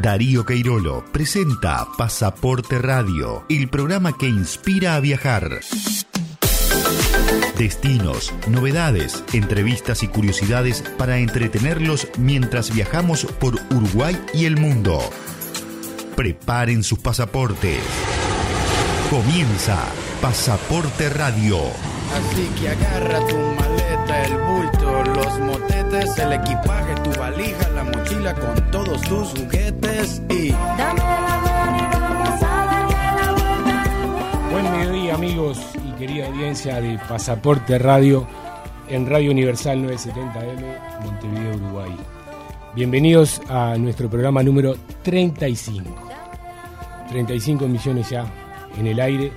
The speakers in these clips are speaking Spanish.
Darío Queirolo presenta Pasaporte Radio, el programa que inspira a viajar. Destinos, novedades, entrevistas y curiosidades para entretenerlos mientras viajamos por Uruguay y el mundo. Preparen sus pasaportes. Comienza Pasaporte Radio. Así que agarra tu maleta, el bulto, los motetes, el equipaje, tu valija, la mochila con todos tus juguetes y... Dame la mano y vamos a darle la vuelta. Buen mediodía amigos y querida audiencia de Pasaporte Radio en Radio Universal 970M, Montevideo, Uruguay. Bienvenidos a nuestro programa número 35. 35 misiones ya en el aire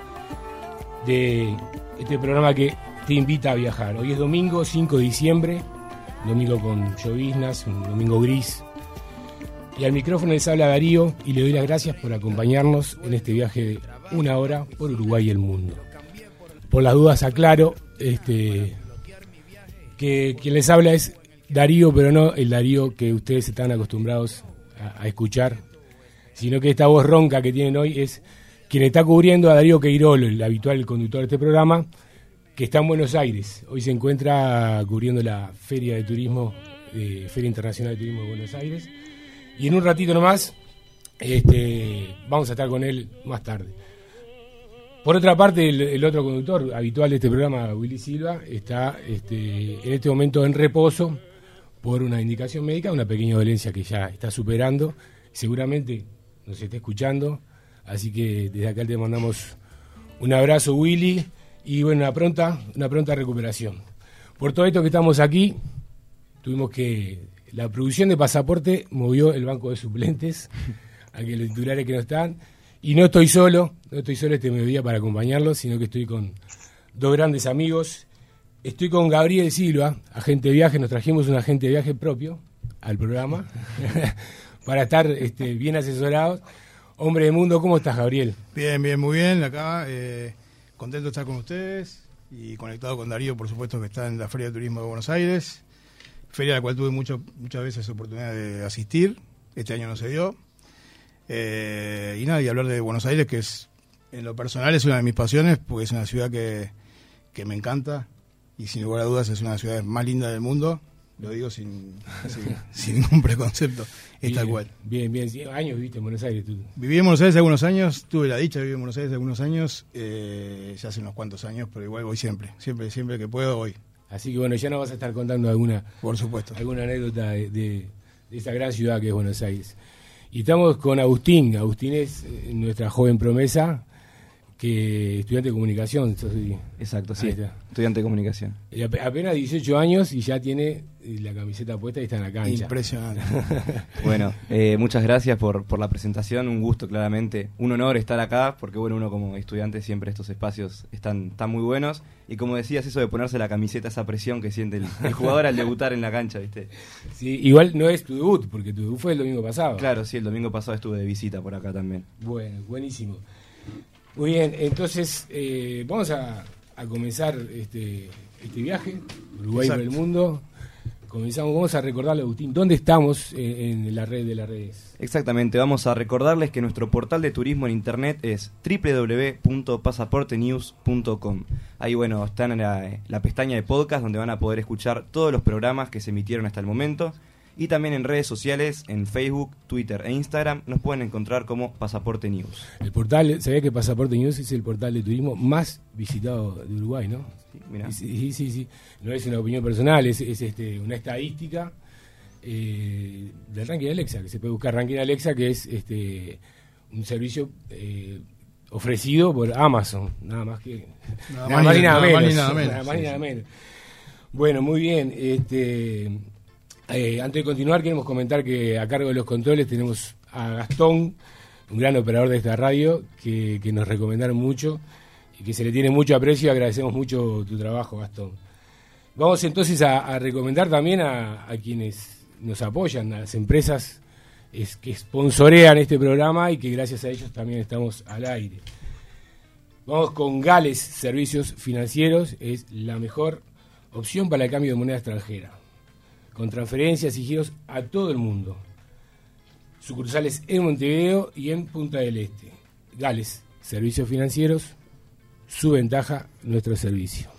de este programa que te invita a viajar. Hoy es domingo 5 de diciembre, domingo con lloviznas, un domingo gris. Y al micrófono les habla Darío y le doy las gracias por acompañarnos en este viaje de una hora por Uruguay y el mundo. Por las dudas aclaro este, que quien les habla es Darío, pero no el Darío que ustedes están acostumbrados a, escuchar, sino que esta voz ronca que tienen hoy es quien está cubriendo a Darío Queirolo, el habitual conductor de este programa, que está en Buenos Aires. Hoy se encuentra cubriendo la Feria de Turismo, eh, Feria Internacional de Turismo de Buenos Aires. Y en un ratito nomás este, vamos a estar con él más tarde. Por otra parte, el, otro conductor habitual de este programa, Willy Silva, está este, en este momento en reposo por una indicación médica, una pequeña dolencia que ya está superando. Seguramente nos está escuchando. Así que desde acá te mandamos un abrazo, Willy, y bueno, una pronta, una pronta recuperación. Por todo esto que estamos aquí, tuvimos que. La producción de pasaporte movió el banco de suplentes, a que los titulares que no están. Y no estoy solo, no estoy solo este mediodía para acompañarlos, sino que estoy con dos grandes amigos. Estoy con Gabriel Silva, agente de viaje, nos trajimos un agente de viaje propio al programa para estar este, bien asesorados. Hombre de mundo, ¿cómo estás, Gabriel? Bien, bien, muy bien, acá, eh, contento de estar con ustedes y conectado con Darío, por supuesto, que está en la Feria de Turismo de Buenos Aires, feria a la cual tuve mucho, muchas veces oportunidad de asistir, este año no se dio. Eh, y nada, y hablar de Buenos Aires, que es, en lo personal, es una de mis pasiones, porque es una ciudad que, que me encanta y sin lugar a dudas es una de las ciudades más lindas del mundo. Lo digo sin, sin, sin ningún preconcepto, es tal cual. Bien, bien. Años viste en Buenos Aires tú. Viví en Buenos Aires algunos años, tuve la dicha de vivir en Buenos Aires algunos años, eh, ya hace unos cuantos años, pero igual voy siempre, siempre, siempre que puedo voy, Así que bueno, ya nos vas a estar contando alguna, por supuesto. alguna anécdota de, de, de esta gran ciudad que es Buenos Aires. Y estamos con Agustín. Agustín es eh, nuestra joven promesa, que estudiante de comunicación. Exacto, sí. Estudiante de comunicación. Y ap- apenas 18 años y ya tiene eh, la camiseta puesta y está en la cancha. Impresionante. Bueno, eh, muchas gracias por, por la presentación, un gusto claramente, un honor estar acá, porque bueno, uno como estudiante siempre estos espacios están, están muy buenos, y como decías, eso de ponerse la camiseta, esa presión que siente el, el jugador al debutar en la cancha, ¿viste? Sí, igual no es tu debut, porque tu debut fue el domingo pasado. Claro, sí, el domingo pasado estuve de visita por acá también. Bueno, buenísimo. Muy bien, entonces eh, vamos a, a comenzar este, este viaje, Uruguay por el mundo. Comenzamos, vamos a recordarle, Agustín, ¿dónde estamos en, en la red de las redes? Exactamente, vamos a recordarles que nuestro portal de turismo en internet es www.pasaportenews.com. Ahí, bueno, están en la, la pestaña de podcast donde van a poder escuchar todos los programas que se emitieron hasta el momento. Y también en redes sociales, en Facebook, Twitter e Instagram, nos pueden encontrar como Pasaporte News. El portal, sabía que Pasaporte News es el portal de turismo más visitado de Uruguay, ¿no? Sí, mirá. Sí, sí, sí. No es una opinión personal, es, es, este, una estadística eh, del ranking Alexa, que se puede buscar ranking Alexa, que es este, un servicio eh, ofrecido por Amazon, nada más que Nada nada más ni nada menos. nada menos. Nada más ni Sí, nada sí. menos. Bueno, muy bien. Este, eh, antes de continuar, queremos comentar que a cargo de los controles tenemos a Gastón, un gran operador de esta radio, que, que nos recomendaron mucho, y que se le tiene mucho aprecio y agradecemos mucho tu trabajo, Gastón. Vamos entonces a, recomendar también a, quienes nos apoyan, a las empresas es, que sponsorean este programa y que gracias a ellos también estamos al aire. Vamos con Gales Servicios Financieros, es la mejor opción para el cambio de moneda extranjera, con transferencias y giros a todo el mundo. Sucursales en Montevideo y en Punta del Este. Gales Servicios Financieros, su ventaja, nuestro servicio.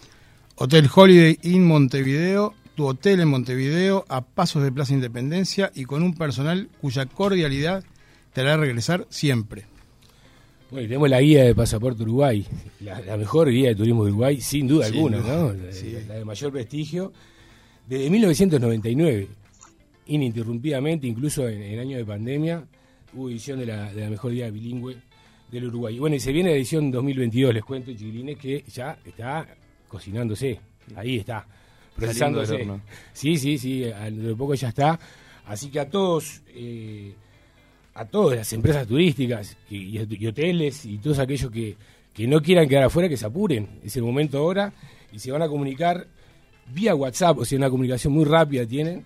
Hotel Holiday Inn Montevideo, tu hotel en Montevideo, a pasos de Plaza Independencia y con un personal cuya cordialidad te hará regresar siempre. Bueno, y tenemos la guía de Pasaporte Uruguay, la, la mejor guía de turismo de Uruguay, sin duda Sin alguna, duda, ¿no? La de mayor prestigio, desde 1999, ininterrumpidamente, incluso en, en año de pandemia, hubo edición de la, de la mejor guía bilingüe del Uruguay. Y bueno, y se viene la edición 2022, les cuento, chiquilines, que ya está cocinándose, ahí está, procesándose. Sí, sí, sí, a- de poco ya está. Así que a todos, eh, a todas las empresas turísticas que- y, y hoteles y todos aquellos que, que no quieran quedar afuera, que se apuren. Es el momento ahora y se van a comunicar vía WhatsApp, o sea, una comunicación muy rápida tienen,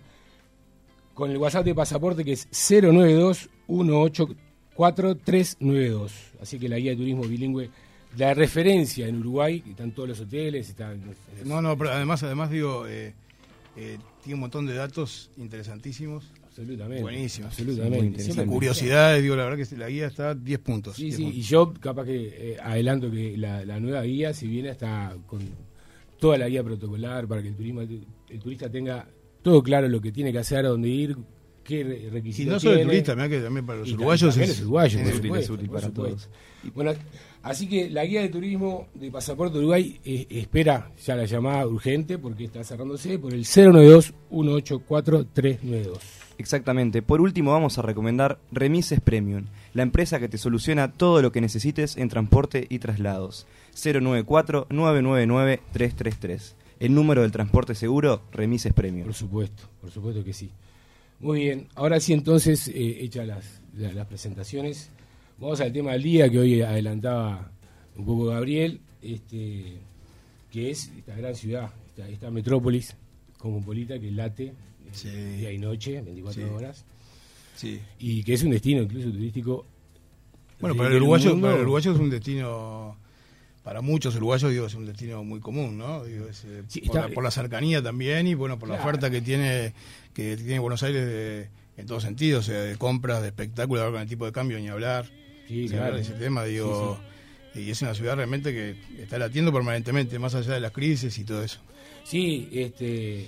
con el WhatsApp de pasaporte que es 092-184-392. Así que la guía de turismo bilingüe, la referencia en Uruguay, que están todos los hoteles, están... No, no, pero además, además digo, eh, eh, tiene un montón de datos interesantísimos. Absolutamente. Buenísimo. Absolutamente. Siempre- Curiosidades, digo, la verdad que la guía está 10 puntos. Sí, 10 sí, y puntos. yo capaz que eh, adelanto que la, la nueva guía, si viene hasta con toda la guía protocolar para que el, turismo, el turista tenga todo claro lo que tiene que hacer, a dónde ir, qué re- Y requisitos no solo el turista, mirá que también para los Y uruguayos también es, los uruguayos, es por útil, supuesto, es útil para todos. Bueno, así que la guía de turismo de Pasaporte Uruguay eh, espera ya la llamada urgente porque está cerrándose por el 092-184-392. Exactamente. Por último, vamos a recomendar Remises Premium, la empresa que te soluciona todo lo que necesites en transporte y traslados. 094-999-333. El número del transporte seguro, Remises Premium. Por supuesto, por supuesto que sí. Muy bien, ahora sí entonces, eh, hechas las, la- las presentaciones, vamos al tema del día que hoy adelantaba un poco Gabriel, este, que es esta gran ciudad, esta, esta metrópolis cosmopolita que late eh, Sí. día y noche, 24 Sí. horas, Sí. y que es un destino incluso turístico. Bueno, de- para el, uruguayo, para el uruguayo es un destino, para muchos uruguayos, digo, es un destino muy común, ¿no? Digo, es, eh, Sí, por, la, por la cercanía también y, bueno, por la Claro. oferta que tiene que tiene Buenos Aires de- en todos sentidos, o sea, de compras, de espectáculos, ahora con el tipo de cambio ni hablar. Sí, ni claro. hablar de ese tema, digo, y es una ciudad realmente que está latiendo permanentemente, más allá de las crisis y todo eso. Sí, este,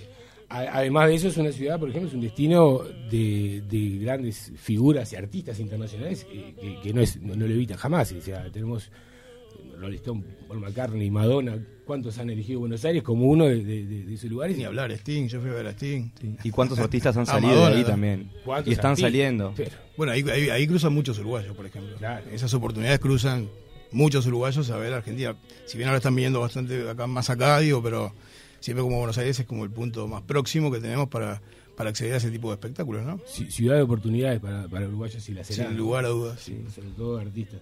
a- además de eso es una ciudad, por ejemplo, es un destino de, de grandes figuras y artistas internacionales eh, que, que no, es, no, no lo evitan jamás. O sea, tenemos Rolling Stone, Paul McCartney, Madonna, ¿cuántos han elegido Buenos Aires como uno de, de- de- de esos lugares? Ni hablar, Sting, yo fui a ver a Sting. ¿Y cuántos artistas han Ah, salido Madonna, de ahí también? ¿Cuántos Y están saliendo. Pero, Bueno, ahí, ahí, ahí cruzan muchos uruguayos, por ejemplo. Claro. Esas oportunidades cruzan muchos uruguayos a ver Argentina. Si bien ahora están viniendo bastante acá, más acá, digo, pero siempre como Buenos Aires es como el punto más próximo que tenemos para, para acceder a ese tipo de espectáculos, ¿no? ci- ciudad de oportunidades para, para uruguayos y la será. Sin lugar a dudas. Sí, sobre todo artistas.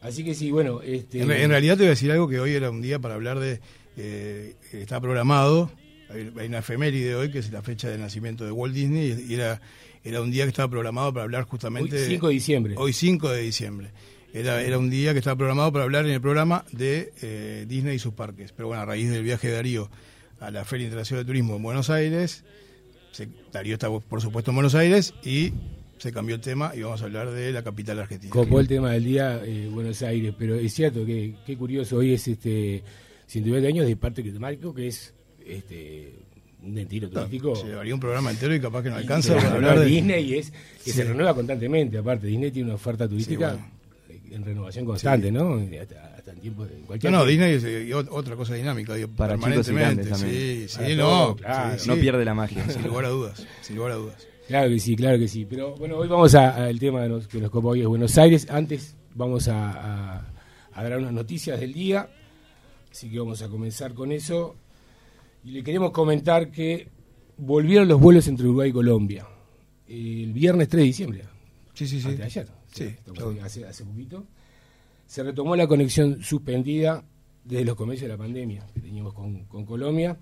Así que sí, bueno, este, En, re- en realidad te voy a decir algo que hoy era un día para hablar de... eh, está programado, hay, hay una efeméride hoy que es la fecha de nacimiento de Walt Disney y era, era un día que estaba programado para hablar hoy, justamente... 5 de diciembre. Hoy 5 de diciembre. Era, era un día que estaba programado para hablar en el programa de eh, Disney y sus parques. Pero bueno, a raíz del viaje de Darío a la Feria Internacional de Turismo en Buenos Aires, se- Darío está por supuesto en Buenos Aires y se cambió el tema y vamos a hablar de la capital argentina. Copó el tema del día eh, Buenos Aires, pero es cierto que qué curioso, hoy es este 120 años de Parque Temático, que es este un destino turístico. Se llevaría un programa entero y capaz que no alcanza para hablar de... Disney y es que se renueva constantemente, aparte Disney tiene una oferta turística bueno. en renovación constante, ¿no? Hasta, hasta en tiempo de No, no, Disney es eh, ot- otra cosa dinámica, digo, Para chicos y permanentemente. grandes también. Sí, sí, Para no, todo, claro. sí, No pierde la magia. Sin lugar a dudas, sin lugar a dudas. Claro que sí, claro que sí. Pero bueno, hoy vamos a- al tema de nos- que nos copa hoy es Buenos Aires. Antes vamos a, a- a dar unas noticias del día. Así que vamos a comenzar con eso. Y le queremos comentar que volvieron los vuelos entre Uruguay y Colombia. El viernes 3 de diciembre. Sí, sí, sí. Antes de ayer. Sí, hace poquito. se retomó la conexión suspendida desde los comienzos de la pandemia que teníamos con, con Colombia.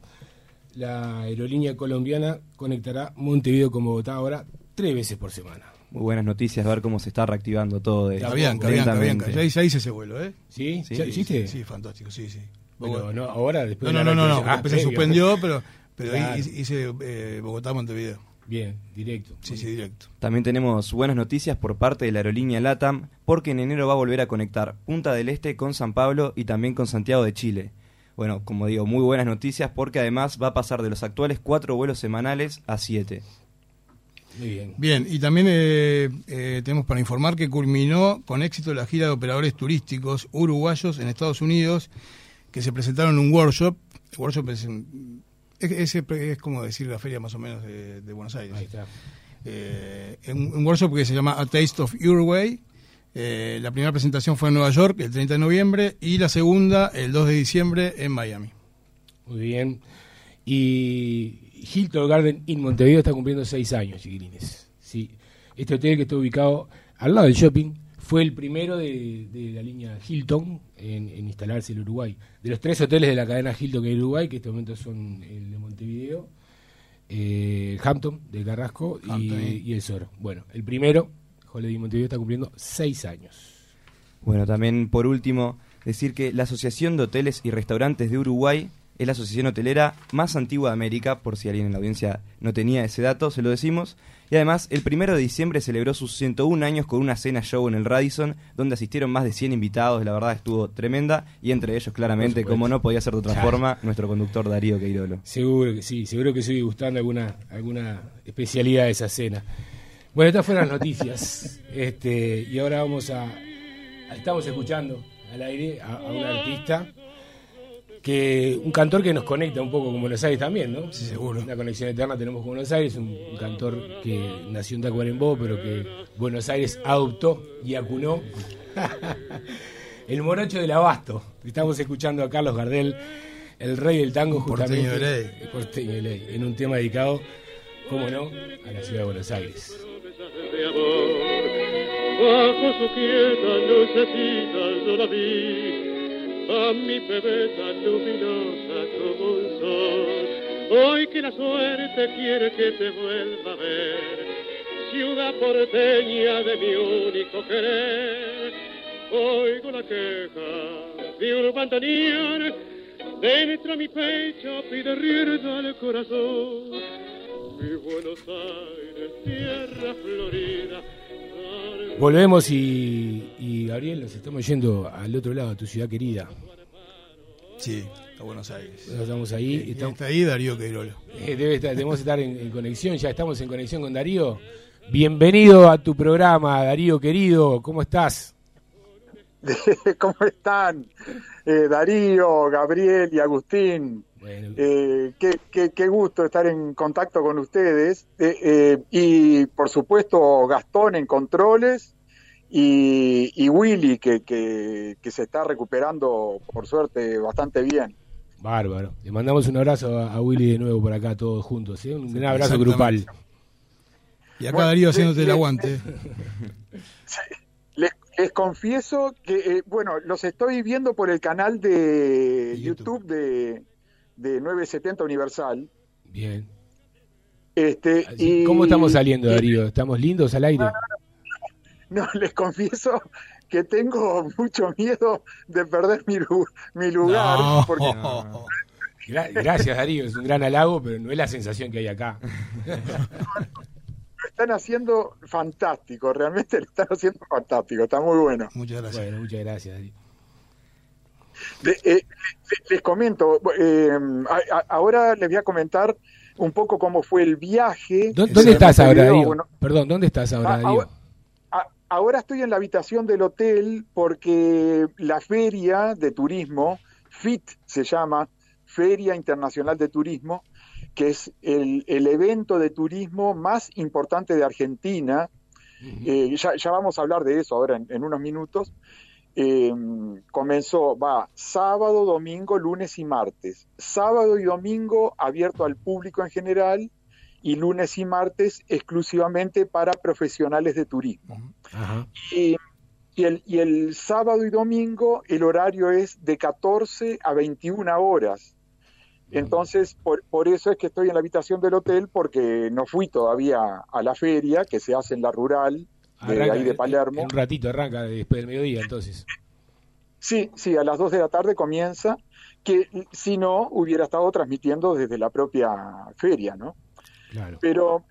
La aerolínea colombiana conectará Montevideo con Bogotá ahora tres veces por semana. Muy buenas noticias, ver cómo se está reactivando todo. de- Cabianca, Cabianca, lentamente. Cabianca. Ya hice, ya hice ese vuelo, ¿eh? ¿Sí? Sí, ¿Ya hiciste? Sí, fantástico, sí, sí. Pero no, ahora después No, de no, la no, no, Ah, se suspendió, pero, pero ahí Claro. hice, hice, eh, Bogotá-Montevideo. Bien, directo. Sí, sí, directo. También tenemos buenas noticias por parte de la aerolínea LATAM, porque en enero va a volver a conectar Punta del Este con San Pablo y también con Santiago de Chile. Bueno, como digo, muy buenas noticias porque además va a pasar de los actuales cuatro vuelos semanales a siete. Muy bien. Bien, y también eh, eh, tenemos para informar que culminó con éxito la gira de operadores turísticos uruguayos en Estados Unidos que se presentaron en un workshop. El workshop es, es, es- es como decir la feria más o menos de, de Buenos Aires. Ahí está. Eh, un, un workshop que se llama A Taste of Uruguay. Eh, la primera presentación fue en Nueva York el 30 de noviembre y la segunda el 2 de diciembre en Miami. Muy bien. Y Hilton Garden Inn Montevideo está cumpliendo seis años, chiquilines. Sí. Este hotel que está ubicado al lado del shopping fue el primero de, de la línea Hilton en, en instalarse en Uruguay. De los tres hoteles de la cadena Hilton que hay en Uruguay, que en este momento son el de Montevideo, eh, Hampton de Carrasco y, Hampton, y el Soro. Bueno, el primero, Holiday Montevideo, está cumpliendo seis años. Bueno, también por último, decir que la Asociación de Hoteles y Restaurantes de Uruguay es la asociación hotelera más antigua de América, por si alguien en la audiencia no tenía ese dato, se lo decimos. Y además, el primero de diciembre celebró sus 101 años con una cena show en el Radisson, donde asistieron más de 100 invitados, la verdad estuvo tremenda, y entre ellos, claramente, como no podía ser de otra Claro. forma, nuestro conductor Darío Queirolo. Seguro que sí, seguro que sigue gustando alguna, alguna especialidad de esa cena. Bueno, estas fueron las noticias. Este, y ahora vamos a. Estamos escuchando al aire a, a un artista que. un cantor que nos conecta un poco con Buenos Aires también, ¿no? Sí, seguro. Una conexión eterna tenemos con Buenos Aires, un, un cantor que nació en Tacuarembó, pero que Buenos Aires adoptó y acunó. El morocho del abasto. Estamos escuchando a Carlos Gardel, el rey del tango, Porteño justamente. de ley. el porteño de ley, en un tema dedicado, cómo no, a la ciudad de Buenos Aires. Bajo su quieta lucecita yo la vi, a mi bebé tan luminosa como un sol. Hoy que la suerte quiere que te vuelva a ver, ciudad porteña de mi único querer. Oigo la queja de un bandoneón, dentro de mi pecho pide rienda al corazón. Buenos Aires, tierra Volvemos y, y, Gabriel, nos estamos yendo al otro lado, a tu ciudad querida. Sí, a Buenos Aires. Nos estamos ahí. Y estamos- está ahí Darío Queirolo. eh, debe estar, debemos estar en, en conexión, ya estamos en conexión con Darío. Bienvenido a tu programa, Darío querido, ¿cómo estás? ¿Cómo están? Eh, Darío, Gabriel y Agustín. Bueno, Eh, qué, qué- qué gusto estar en contacto con ustedes. Eh, eh, y por supuesto Gastón en controles y, y Willy que, que- que se está recuperando por suerte bastante bien. bárbaro. Le mandamos un abrazo a, a Willy de nuevo por acá, todos juntos, ¿eh? un gran abrazo grupal. Y acá Bueno, Darío haciéndote el aguante. Les, les confieso que, eh, bueno, los estoy viendo por el canal de De YouTube. YouTube de, de 970 Universal. Bien. Este, Así, y- ¿Cómo estamos saliendo, Darío? ¿Estamos lindos al aire? No, les confieso que tengo mucho miedo de perder mi, mi lugar. No. Porque Gra- gracias, Darío, es un gran halago, pero no es la sensación que hay acá. lo están haciendo fantástico, realmente lo están haciendo fantástico, está muy bueno. Muchas gracias. Bueno, muchas gracias, Darío. De- eh, les comento, eh, a- a- ahora les voy a comentar un poco cómo fue el viaje. ¿Dó- Ese ¿Dónde estás ahora, bueno, Perdón, ¿dónde estás ahora, Ah, Darío? ahora- a- ahora estoy en la habitación del hotel porque la feria de turismo, FIT se llama, Feria Internacional de Turismo, que es el, el evento de turismo más importante de Argentina. Eh, ya, ya vamos a hablar de eso ahora en, en unos minutos. Eh, comenzó, va sábado, domingo, lunes y martes. Sábado y domingo abierto al público en general y lunes y martes exclusivamente para profesionales de turismo. Ajá. Y, Y el, y el sábado y domingo el horario es de 14 a 21 horas. Entonces, por, por eso es que estoy en la habitación del hotel, porque no fui todavía a la feria que se hace en la rural de Arranca ahí de Palermo. En un ratito arranca después del mediodía, entonces. Sí, sí, a las 2 de la tarde comienza, que si no hubiera estado transmitiendo desde la propia feria, ¿no? Claro. Pero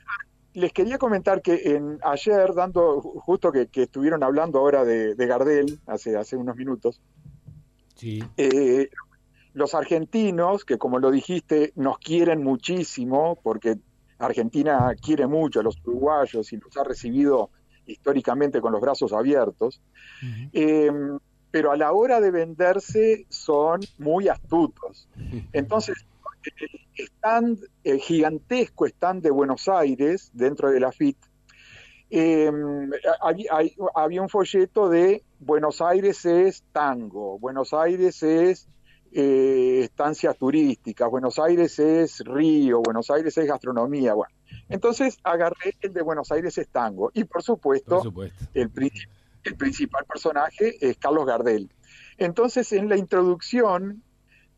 les quería comentar que en, ayer, dando, ju- justo que, que estuvieron hablando ahora de, de Gardel, hace, hace unos minutos, Sí. eh, los argentinos, que como lo dijiste, nos quieren muchísimo, porque Argentina quiere mucho a los uruguayos y los ha recibido históricamente con los brazos abiertos, eh, pero a la hora de venderse son muy astutos. Entonces, el stand, el gigantesco stand de Buenos Aires, dentro de la FIT, eh, había, hay- había un folleto de Buenos Aires es tango, Buenos Aires es eh, estancias turísticas, Buenos Aires es río, Buenos Aires es gastronomía. Bueno, entonces agarré el de Buenos Aires es tango y por supuesto, Por supuesto. el, pri- el principal personaje es Carlos Gardel. Entonces en la introducción,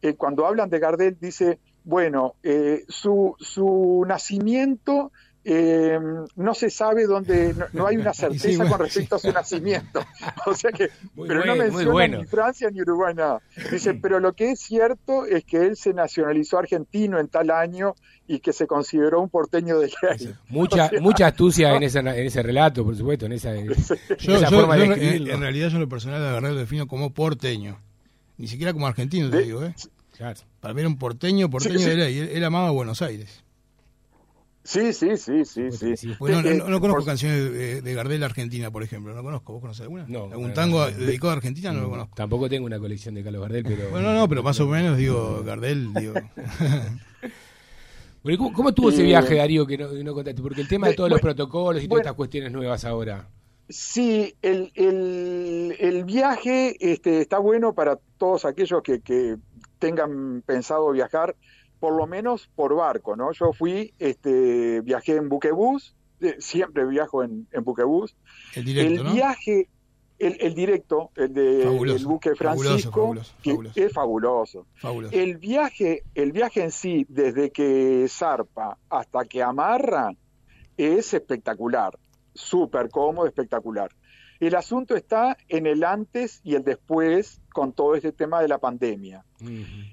eh, cuando hablan de Gardel, dice, bueno, eh, su, su nacimiento eh, no se sabe dónde, no, no hay una certeza Sí, bueno, con respecto a su nacimiento. O sea que, Muy pero bueno, no menciona bueno. ni Francia ni Uruguay nada. Dice, pero lo que es cierto es que él se nacionalizó argentino en tal año y que se consideró un porteño de ley. Mucha, O sea, mucha astucia en, esa, en ese relato, por supuesto, en esa, en Yo, esa yo- forma de yo escribirlo. en realidad yo en lo personal a Gardel lo defino como porteño. Ni siquiera como argentino, te De- digo, ¿eh? Claro. Para mí era un porteño, porteño Sí, sí. de ley. Él, él amaba Buenos Aires. Sí, sí, sí, sí, sí. Sí, Pues no, no- Eh, no- no conozco por- canciones de, de Gardel Argentina, por ejemplo. No conozco. ¿Vos conocés alguna? No, ¿Algún tango no, dedicado a Argentina? No lo conozco. Tampoco tengo una colección de Carlos Gardel, pero... Bueno, no, no, pero más o menos digo, Gardel, digo. Bueno, ¿Cómo, cómo estuvo ese Eh, viaje, Darío, que no, no contaste? Porque el tema de Eh, todos los bueno, protocolos y todas bueno. estas cuestiones nuevas ahora. Sí, el, el, el viaje este, está bueno para todos aquellos que, que tengan pensado viajar, por lo menos por barco, ¿no? Yo fui, este, viajé en buquebús, eh, siempre viajo en, en buquebús. El directo, el ¿no? viaje, el, el directo, el de Fabuloso, el buque Francisco, fabuloso, que es fabuloso. Fabuloso. El viaje, el viaje en sí, desde que zarpa hasta que amarra, es espectacular, súper cómodo, espectacular. El asunto está en el antes y el después con todo este tema de la pandemia.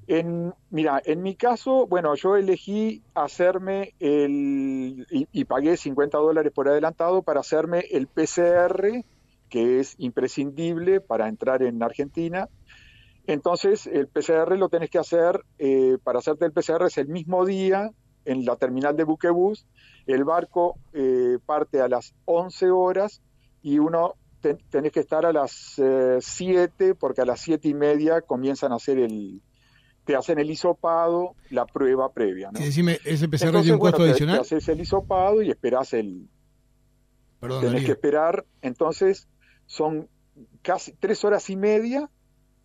En, mira, en mi caso, bueno, yo elegí hacerme el, y, y pagué 50 dólares por adelantado para hacerme el PCR, que es imprescindible para entrar en Argentina. Entonces, el PCR lo tenés que hacer, eh, para hacerte el PCR es el mismo día en la terminal de buquebús. El barco eh, parte a las 11 horas y uno ten- tenés que estar a las eh, 7 porque a las 7 y media comienzan a hacer el, te hacen el hisopado, la prueba previa. ¿no? Sí, decime, ¿ese PCR Entonces, un costo bueno, te- adicional? Te, haces el hisopado y esperás el, Perdón, tenés Darío. que esperar, entonces son casi tres horas y media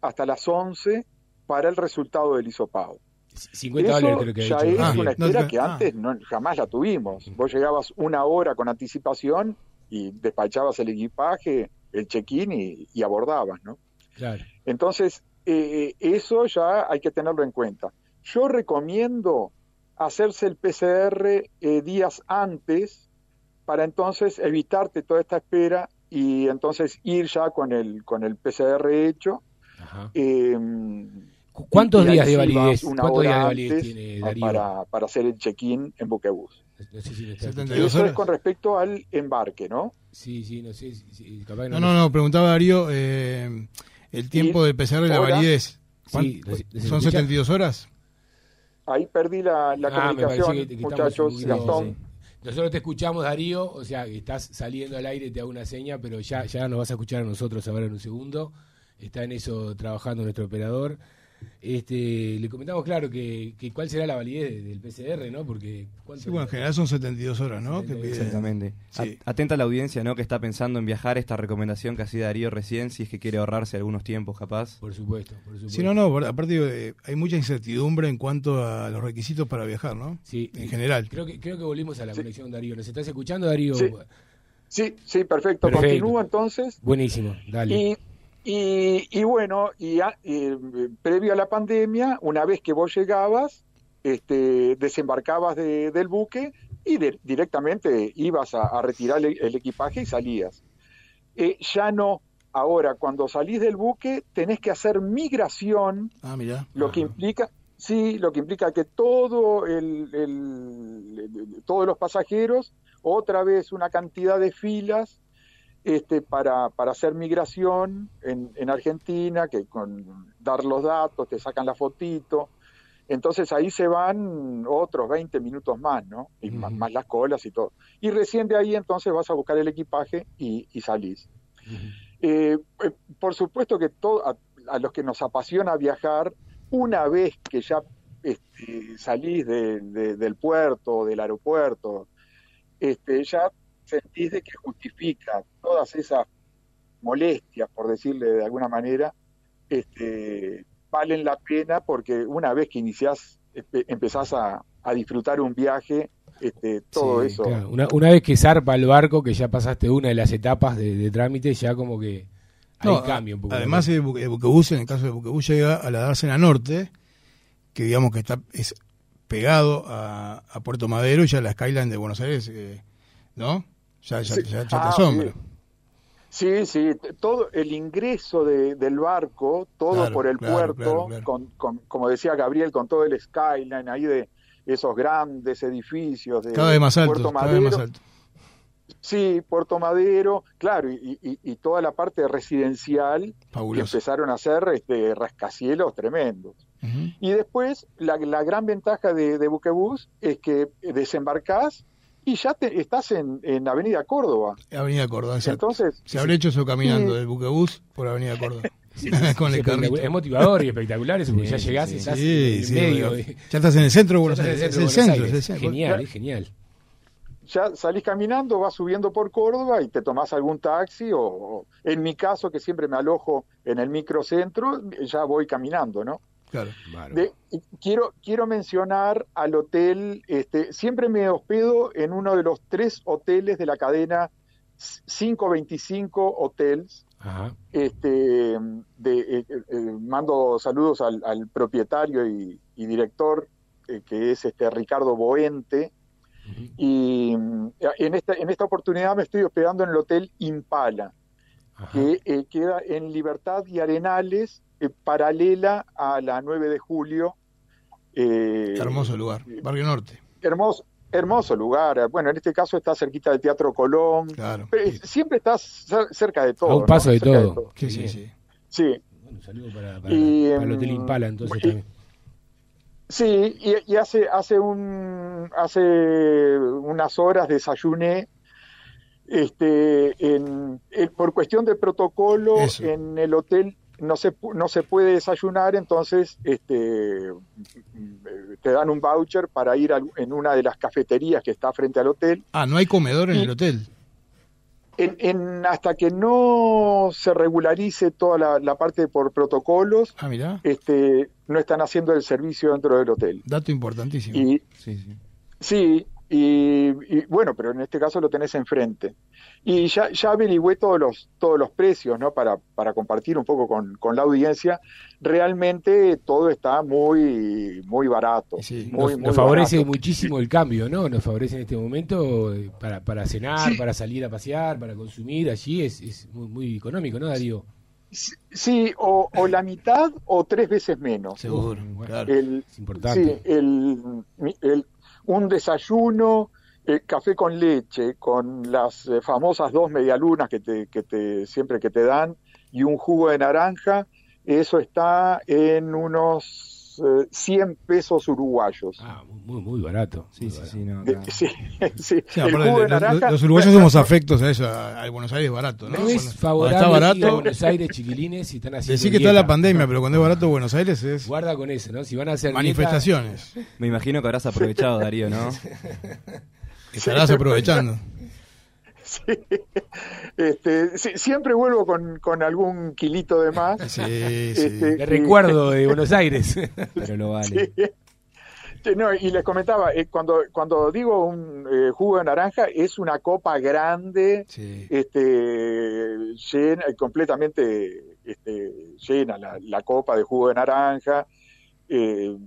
hasta las 11 para el resultado del hisopado. 50 Eso dólares creo que ya dicho. es Ah, una espera no, que ah. antes no, jamás la tuvimos. Vos llegabas una hora con anticipación y despachabas el equipaje, el check-in y, y abordabas, ¿no? Claro. Entonces, eh, eso ya hay que tenerlo en cuenta. Yo recomiendo hacerse el PCR eh, días antes para entonces evitarte toda esta espera y entonces ir ya con el, con el PCR hecho. Ajá. eh, ¿Cu- ¿Cuántos días de validez? ¿Cuántos días de validez antes tiene a- Darío? para, para hacer el check-in en Buquebus. No sé si lo está 72 escuchando. Eso es horas. con respecto al embarque, ¿no? Sí, sí, no sé. capaz No, no, no, preguntaba Darío eh, el tiempo del PCR de la validez. ¿Cuán- Sí, ¿los- los ¿Son escucha? 72 horas? Ahí perdí la, la Ah, comunicación, que- que muchachos, poquito- Gastón. sí. Nosotros te escuchamos, Darío, o sea, que estás saliendo al aire, te hago una seña, pero ya, ya nos vas a escuchar a nosotros ahora en un segundo. Está en eso trabajando nuestro operador. Este, le comentamos, claro, que, que cuál será la validez de- del PCR, ¿no? Porque... ¿cuánto- Sí, bueno, en general son 72 horas, ¿no? Exactamente. Sí. Atenta a la audiencia, ¿no? Que está pensando en viajar, esta recomendación que hacía Darío recién, si es que quiere ahorrarse algunos tiempos, capaz. Por supuesto, por supuesto. Sí, no, no, por- aparte eh, hay mucha incertidumbre en cuanto a los requisitos para viajar, ¿no? Sí, En sí. general. Creo que, creo que volvimos a la conexión, Darío. ¿Nos estás escuchando, Darío? Sí. Sí, sí, perfecto. Perfecto. Continúo entonces. Buenísimo, dale. Y, y, y bueno, y, a- y, previo a la pandemia, una vez que vos llegabas, este, desembarcabas de- del buque y de- directamente ibas a, a retirar el, el equipaje y salías. Eh, ya no. Ahora, cuando salís del buque, tenés que hacer migración Ah, lo que implica sí lo que implica que todo el, el- el- todos los pasajeros otra vez una cantidad de filas este para, para hacer migración en, en Argentina que con dar los datos te sacan la fotito. Entonces ahí se van otros 20 minutos más no y más, más las colas y todo. Y recién de ahí entonces vas a buscar el equipaje y, y salís. Eh, eh, por supuesto que todo, a, a los que nos apasiona viajar, una vez que ya este, salís de- de- del puerto del aeropuerto, este, ya sentís de que justifica todas esas molestias, por decirle de alguna manera, este, valen la pena porque una vez que iniciás, empezás a, a disfrutar un viaje, este, todo Sí, eso. claro. Una, una vez que zarpa el barco, que ya pasaste una de las etapas de, de trámite, ya como que ahí No, cambia un poco. Además, el, buque- el buquebús, en el caso del buquebús, llega a la dársena norte, que digamos que está es pegado a, a Puerto Madero y ya la Skyline de Buenos Aires, eh, ¿no? Ya, ya, Sí. ya- ya te Ah, asombra. sí. Sí, todo el ingreso de- del barco, todo Claro, por el claro, puerto, claro. Con, con- como decía Gabriel, con todo el skyline ahí de esos grandes edificios de Cada vez más alto, Puerto cada vez más Madero. alto. Sí, Puerto Madero, claro, y, y- y toda la parte residencial que empezaron a hacer este, rascacielos tremendos. Y después, la, la gran ventaja de, de Buquebus es que desembarcás y ya te, estás en, en Avenida Córdoba. Avenida Córdoba, exacto. Entonces, Se habrá hecho eso caminando Sí. del buquebús por Avenida Córdoba. Con el carrito. es motivador y espectacular eso, porque Sí, ya llegás sí, y estás Sí, en sí, medio. bueno. de- Ya estás en el centro de Buenos Aires. el Es centro es el centro. Genial, es genial. ya salís caminando, vas subiendo por Córdoba y te tomás algún taxi o, o en mi caso que siempre me alojo en el microcentro, ya voy caminando, ¿no? Claro. De- quiero quiero mencionar al hotel, este, siempre me hospedo en uno de los tres hoteles de la cadena 525 Hotels. Ajá. Este, de, eh, eh, mando saludos al, al propietario y, y director eh, que es este Ricardo Boente. Y mm, en esta, en esta oportunidad me estoy hospedando en el Hotel Impala, Ajá. que eh, queda en Libertad y Arenales, eh, paralela a la 9 de julio. Eh, Hermoso lugar. Barrio Norte. hermoso, hermoso lugar. Bueno, en este caso está cerquita del Teatro Colón. Claro. Pero, eh, siempre estás cer- cerca de todo. A un ¿no? paso de todo. Sí, Qué sí, sí. Sí, Bueno, un saludo para, para- Y, para el Hotel Impala, entonces y- también. Sí, y, y hace hace un hace unas horas desayuné este en, en- por cuestión de protocolo Eso. en el hotel no se no se puede desayunar, entonces este te dan un voucher para ir al- en una de las cafeterías que está frente al hotel. Ah, no hay comedor en Y- el hotel. En, en- hasta que no se regularice toda la, la parte por protocolos, Ah, mirá. este no están haciendo el servicio dentro del hotel. Dato importantísimo. Y Sí, sí. Sí, y, y bueno, pero en este caso lo tenés enfrente. Y ya, ya averigüé todos los, todos los precios, ¿no? Para, para compartir un poco con, con la audiencia. Realmente todo está muy, muy barato. Sí. muy, Nos, muy nos favorece barato. muchísimo el cambio, ¿no? Nos favorece en este momento eh, para, para cenar, Sí. para salir a pasear, para consumir. Allí es, es muy, muy económico, ¿no, Darío? Sí, o, o la mitad o tres veces menos. Seguro, Bueno. claro. El, Es importante. sí, el, el- un desayuno, eh, café con leche, con las eh, famosas dos medialunas que te, que te siempre que te dan y un jugo de naranja, eso está en unos eh, 100 pesos uruguayos. Ah, muy, muy, barato. Sí, muy sí, barato. sí, no, acá. sí, sí. Sí, el aparte, jugo de los, naranja. los uruguayos somos afectos a eso, al Buenos Aires barato, ¿no? Es favorable está ir a barato, Buenos Aires, chiquilines, si están haciendo decir que está la pandemia, pero cuando es barato Buenos Aires es Guarda con eso, ¿no? Si van a hacer dieta- manifestaciones. Me imagino que habrás aprovechado, Darío, ¿no? Estarás aprovechando. Sí. Este, sí, siempre vuelvo con, con algún kilito de más. Sí, sí. Este, de recuerdo de Buenos Aires. Pero lo vale. No, y les comentaba, eh, cuando, cuando digo un eh, jugo de naranja, es una copa grande, Sí. este, llena, completamente este, llena la, la copa de jugo de naranja, eh,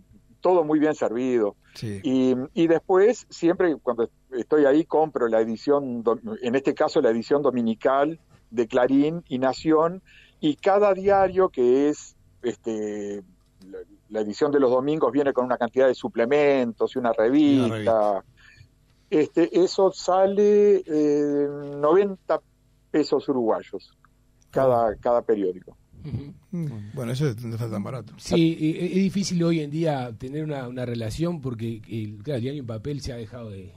todo muy bien servido. Sí. Y, y después, siempre cuando estoy ahí, compro la edición, dom- en este caso la edición dominical de Clarín y Nación, y cada diario que es este, la, edición de los domingos viene con una cantidad de suplementos y una revista. revista. Este, eso sale eh, 90 pesos uruguayos cada, cada periódico. Bueno, eso no está tan barato. Sí, es difícil hoy en día tener una, una relación porque el, claro, el diario en papel se ha dejado de,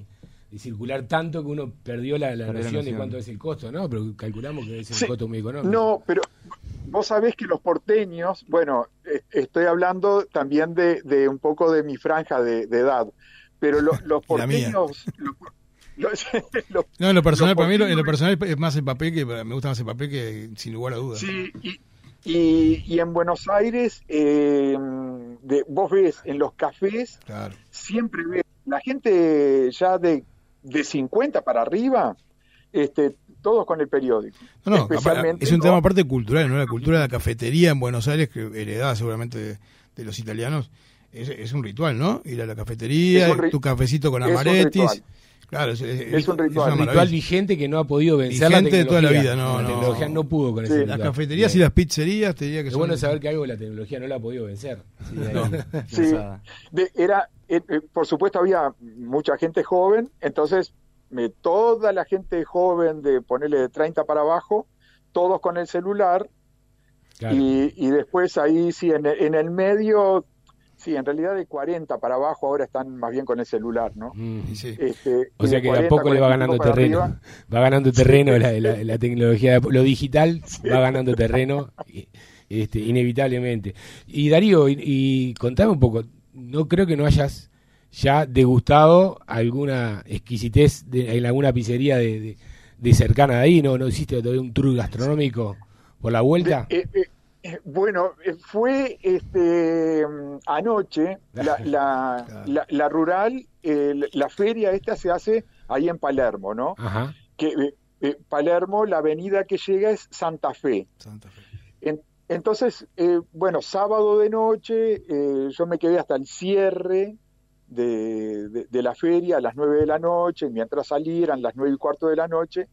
de circular tanto que uno perdió la, la Perdió la noción de cuánto es el costo, ¿no? Pero calculamos que es un Sí. costo muy económico. No, pero vos sabés que los porteños, bueno, eh, estoy hablando también de, de un poco de mi franja de, de edad, pero lo- los Y porteños... los- los- los- No, en lo personal, los para mí, en lo personal es más el papel que me gusta más el papel que sin lugar a dudas. Sí, y, y, y en Buenos Aires, eh, de, vos ves en los cafés, Claro. siempre ves la gente ya de, de 50 para arriba, este, todos con el periódico. No, no, Especialmente, es un ¿no? tema aparte cultural, ¿no? La cultura de la cafetería en Buenos Aires, que heredada seguramente de, de los italianos, es, es un ritual, ¿no? Ir a la cafetería, Es tu cafecito con es amaretis. Claro, es, es- Es un ritual. una Un ritual vigente que no ha podido vencer la Vigente de toda la vida, no, la no. tecnología no pudo con Sí. ese Las cafeterías y las pizzerías, te diría que Es son... bueno saber que algo de la tecnología no la ha podido vencer. Sí, ahí, No. Sí. pensada. De- era, eh, eh, por supuesto, había mucha gente joven, entonces me- toda la gente joven de ponerle de 30 para abajo, todos con el celular, Claro. y, y después ahí sí, en, el- en el medio, sí, en realidad de 40 para abajo ahora están más bien con el celular, ¿no? Mm. Sí. Este, O sea que de a 40, poco le va 45 ganando terreno. arriba, Va ganando terreno la, la- la tecnología. Lo digital va ganando terreno este, inevitablemente. Y Darío, y, y contame un poco. No creo que no hayas ya degustado alguna exquisitez de, en alguna pizzería de, de- de cercana de ahí. ¿No, no hiciste todavía un tour gastronómico por la vuelta? De- eh, eh, eh, bueno, fue este anoche la, la, Claro. la- la rural, eh, la- feria esta se hace ahí en Palermo, ¿no? Ajá. Que Palermo, la avenida que llega es Santa Fe. Santa Fe. En- entonces, eh, bueno, sábado de noche, eh, yo me quedé hasta el cierre de, la feria a las nueve de la noche, mientras salieran las nueve y cuarto de la noche.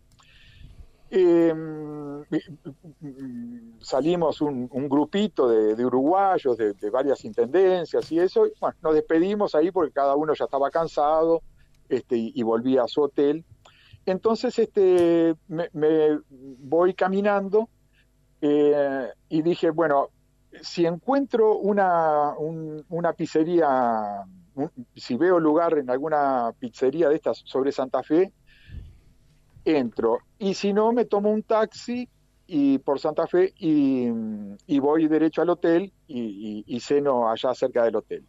Eh, salimos un, grupito de, uruguayos de, varias intendencias y eso, y bueno, nos despedimos ahí porque cada uno ya estaba cansado este, y, volvía a su hotel. Entonces este, me voy caminando eh, y dije, bueno, si encuentro una, un- una pizzería, un- si veo lugar en alguna pizzería de estas sobre Santa Fe, entro. Y si no, me tomo un taxi y por Santa Fe y, y voy derecho al hotel y, y- y ceno allá cerca del hotel.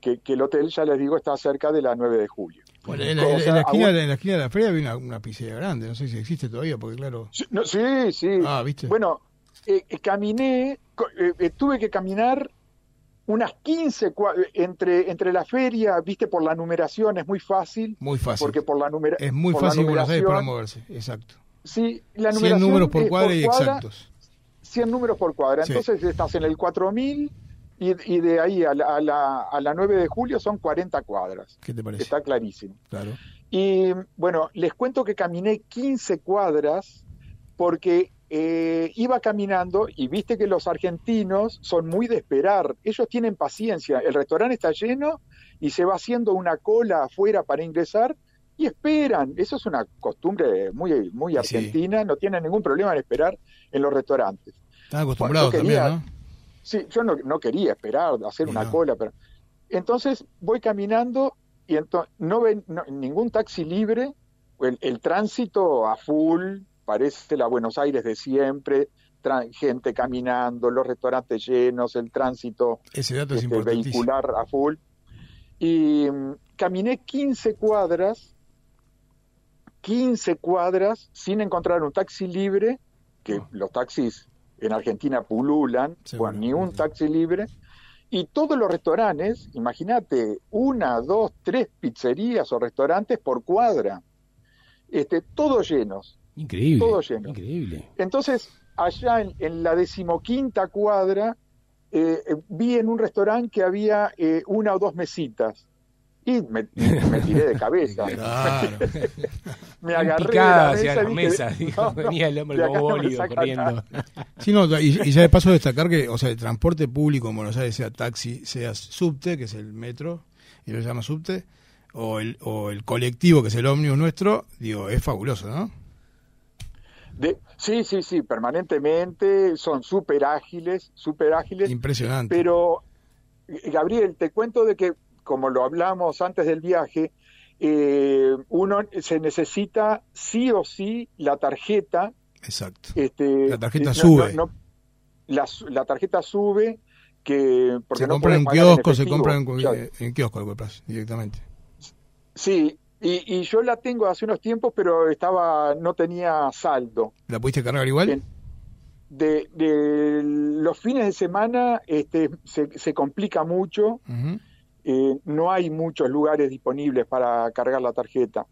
Que, que el hotel, ya les digo, está cerca de la 9 de julio. Bueno, en, la, O en sea, la esquina, en la esquina de la feria había una, una pizzería grande, no sé si existe todavía, porque claro... Sí, no, sí, sí. Ah, ¿viste? Bueno, eh, eh, caminé, eh, eh, tuve que caminar unas 15 cua- eh, entre, entre la feria, viste, por la numeración es muy fácil, Muy fácil. porque por la numera- es muy por fácil en Buenos Aires para moverse, exacto. Sí, la 100 numeración números por cuadra y exactos. 100 números por cuadra. Sí. Entonces estás en el 4000 y, y de ahí a la, a, la, a la 9 de julio son 40 cuadras. ¿Qué te parece? Está clarísimo. Claro. Y bueno, les cuento que caminé 15 cuadras porque eh, iba caminando y viste que los argentinos son muy de esperar. Ellos tienen paciencia. El restaurante está lleno y se va haciendo una cola afuera para ingresar y esperan. Eso es una costumbre muy, muy Sí. argentina. No tienen ningún problema en esperar en los restaurantes. Están acostumbrados Bueno, yo quería- también, ¿no? Sí, yo no, no quería esperar, hacer Y una no. cola, pero entonces voy caminando y entonces no ven no- ningún taxi libre, el, el tránsito a full, parece la Buenos Aires de siempre, gente caminando, los restaurantes llenos, el tránsito Ese dato este, vehicular a full. Y mm, caminé 15 cuadras, 15 cuadras sin encontrar un taxi libre, que Oh. los taxis en Argentina pululan, bueno, ni un taxi libre, Y todos los restaurantes, imagínate, una, dos, tres pizzerías o restaurantes por cuadra. Este, todos llenos. Increíble. Todo lleno. Increíble. Entonces, allá en, en la decimoquinta cuadra, eh, eh, vi en un restaurante que había eh, una o dos mesitas. Y me, me tiré de cabeza. Claro. me agarré de Picada la hacia mesa las y dije, mesas. dijo, "No, no, venía el hombre de como bólido corriendo. nada". Sí, no, y, y ya de paso destacar que, o sea, el transporte público en Buenos Aires, sea taxi, sea subte, que es el metro, y lo llama subte, o el, o el colectivo, que es el ómnibus nuestro, digo, es fabuloso, ¿no? De- sí, sí, sí, permanentemente, son súper ágiles, súper ágiles, Impresionante. pero eh, Gabriel, te cuento de que, como lo hablamos antes del viaje, eh, uno se necesita sí o sí la tarjeta. Exacto. Este, La tarjeta no- sube. no- no- la, tarjeta sube que porque se no compra en kiosco, se compra en, eh, en kiosco, directamente. Sí, y, y yo la tengo hace unos tiempos, pero estaba no tenía saldo. ¿La pudiste cargar igual? Bien. De, de los fines de semana este, se, se complica mucho, eh, no hay muchos lugares disponibles para cargar la tarjeta.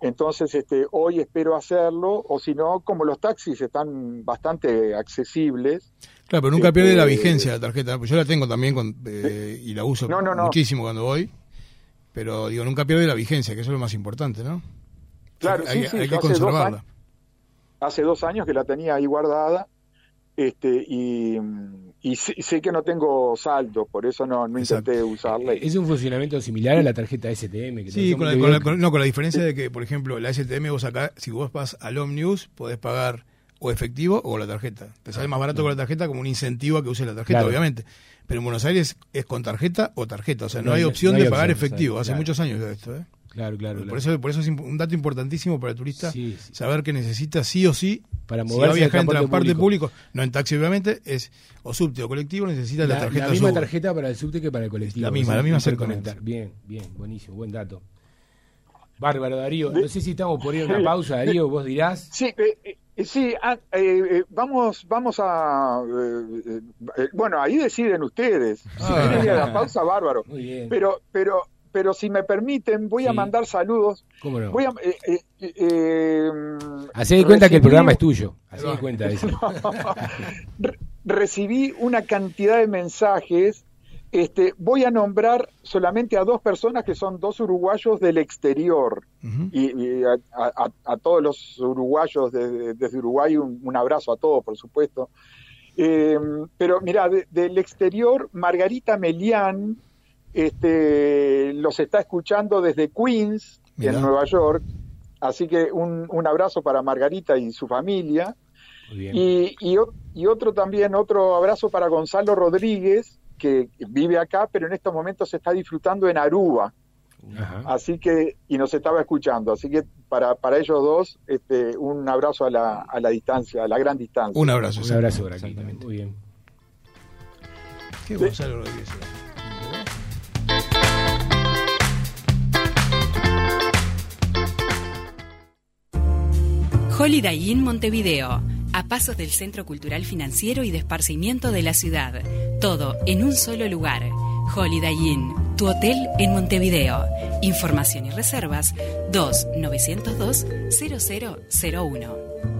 Entonces, este, hoy espero hacerlo, o si no, como los taxis están bastante accesibles. Claro, pero nunca Este, pierde la vigencia la tarjeta. Pues yo la tengo también con- eh, y la uso No, no, no. muchísimo cuando voy. Pero digo, nunca pierde la vigencia, que eso es lo más importante, ¿no? Claro, hay, sí, sí, hay que hace dos conservarla. años- Hace dos años que la tenía ahí guardada, este, y, y sé, sé que no tengo saldo, por eso no, no intenté usarla. Es un funcionamiento similar a la tarjeta STM. Que Sí, con la, con la- con- no, con la diferencia de que, por ejemplo, la STM vos acá, si vos vas al Omnibus, podés pagar o efectivo o la tarjeta. Te sale más barato con la tarjeta como un incentivo a que uses la tarjeta, Claro. obviamente. Pero en Buenos Aires es con tarjeta o tarjeta. O sea, no, No hay opción no hay de pagar opción, efectivo. Hace claro. muchos años de esto, ¿eh? Claro, claro. Por claro. eso, por eso es un dato importantísimo para el turista Sí, sí. saber que necesita sí o sí, Para si va a moverse viajar en transporte público. público. no en taxi obviamente, es o subte o colectivo, necesita la, La, tarjeta la misma tarjeta para el subte que para el colectivo. La misma, la misma interconectar. exactamente. Bien, bien, buenísimo, buen dato. Bárbaro, Darío. No sé si estamos por ir a una pausa, Darío, vos dirás. Sí, eh, eh, sí, ah, eh, eh, vamos, vamos a, eh, eh, bueno, ahí deciden ustedes. Si Ah. quieren ir a la pausa, bárbaro. Muy bien. Pero, pero, pero si me permiten, voy a mandar saludos. ¿Cómo no? Voy a, eh, eh, eh, eh, Hacé de cuenta que el programa es tuyo. Hacé de cuenta eso. Re- recibí una cantidad de mensajes. Este, voy a nombrar solamente a dos personas que son dos uruguayos del exterior. Y, y a, a- a todos los uruguayos de- desde Uruguay, un, un abrazo a todos, por supuesto. Eh, pero mira, de- del exterior, Margarita Melián este, los está escuchando desde Queens, Mirá. en Nueva York. Así que un, un abrazo para Margarita y su familia. Muy bien. Y, y, o- y otro también, otro abrazo para Gonzalo Rodríguez, que vive acá, pero en estos momentos se está disfrutando en Aruba. Ajá. Así que, y nos estaba escuchando. Así que para, para ellos dos, este, un abrazo a la, a la distancia, a la gran distancia. Un abrazo. Un abrazo por aquí. Exactamente. Muy bien. Qué Gonzalo Rodríguez. Holiday Inn Montevideo, a pasos del Centro Cultural Financiero y de Esparcimiento de la ciudad. Todo en un solo lugar. Holiday Inn, tu hotel en Montevideo. Información y reservas 2-902-0001. En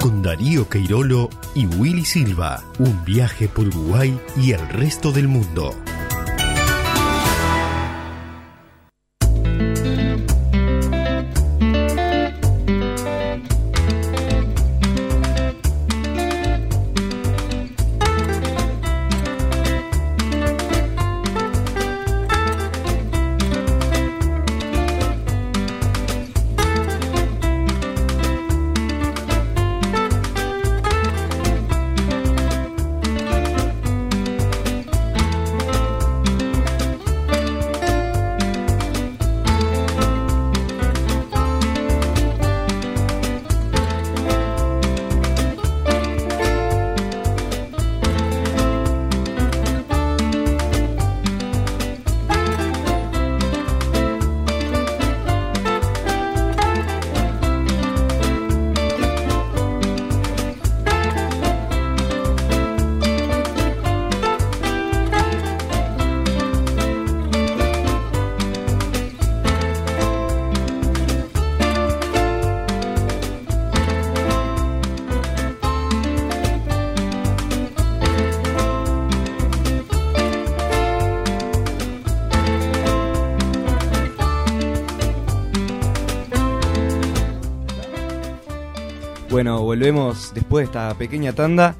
Con Darío Queirolo y Willy Silva. Un viaje por Uruguay y el resto del mundo. Bueno, volvemos después de esta pequeña tanda.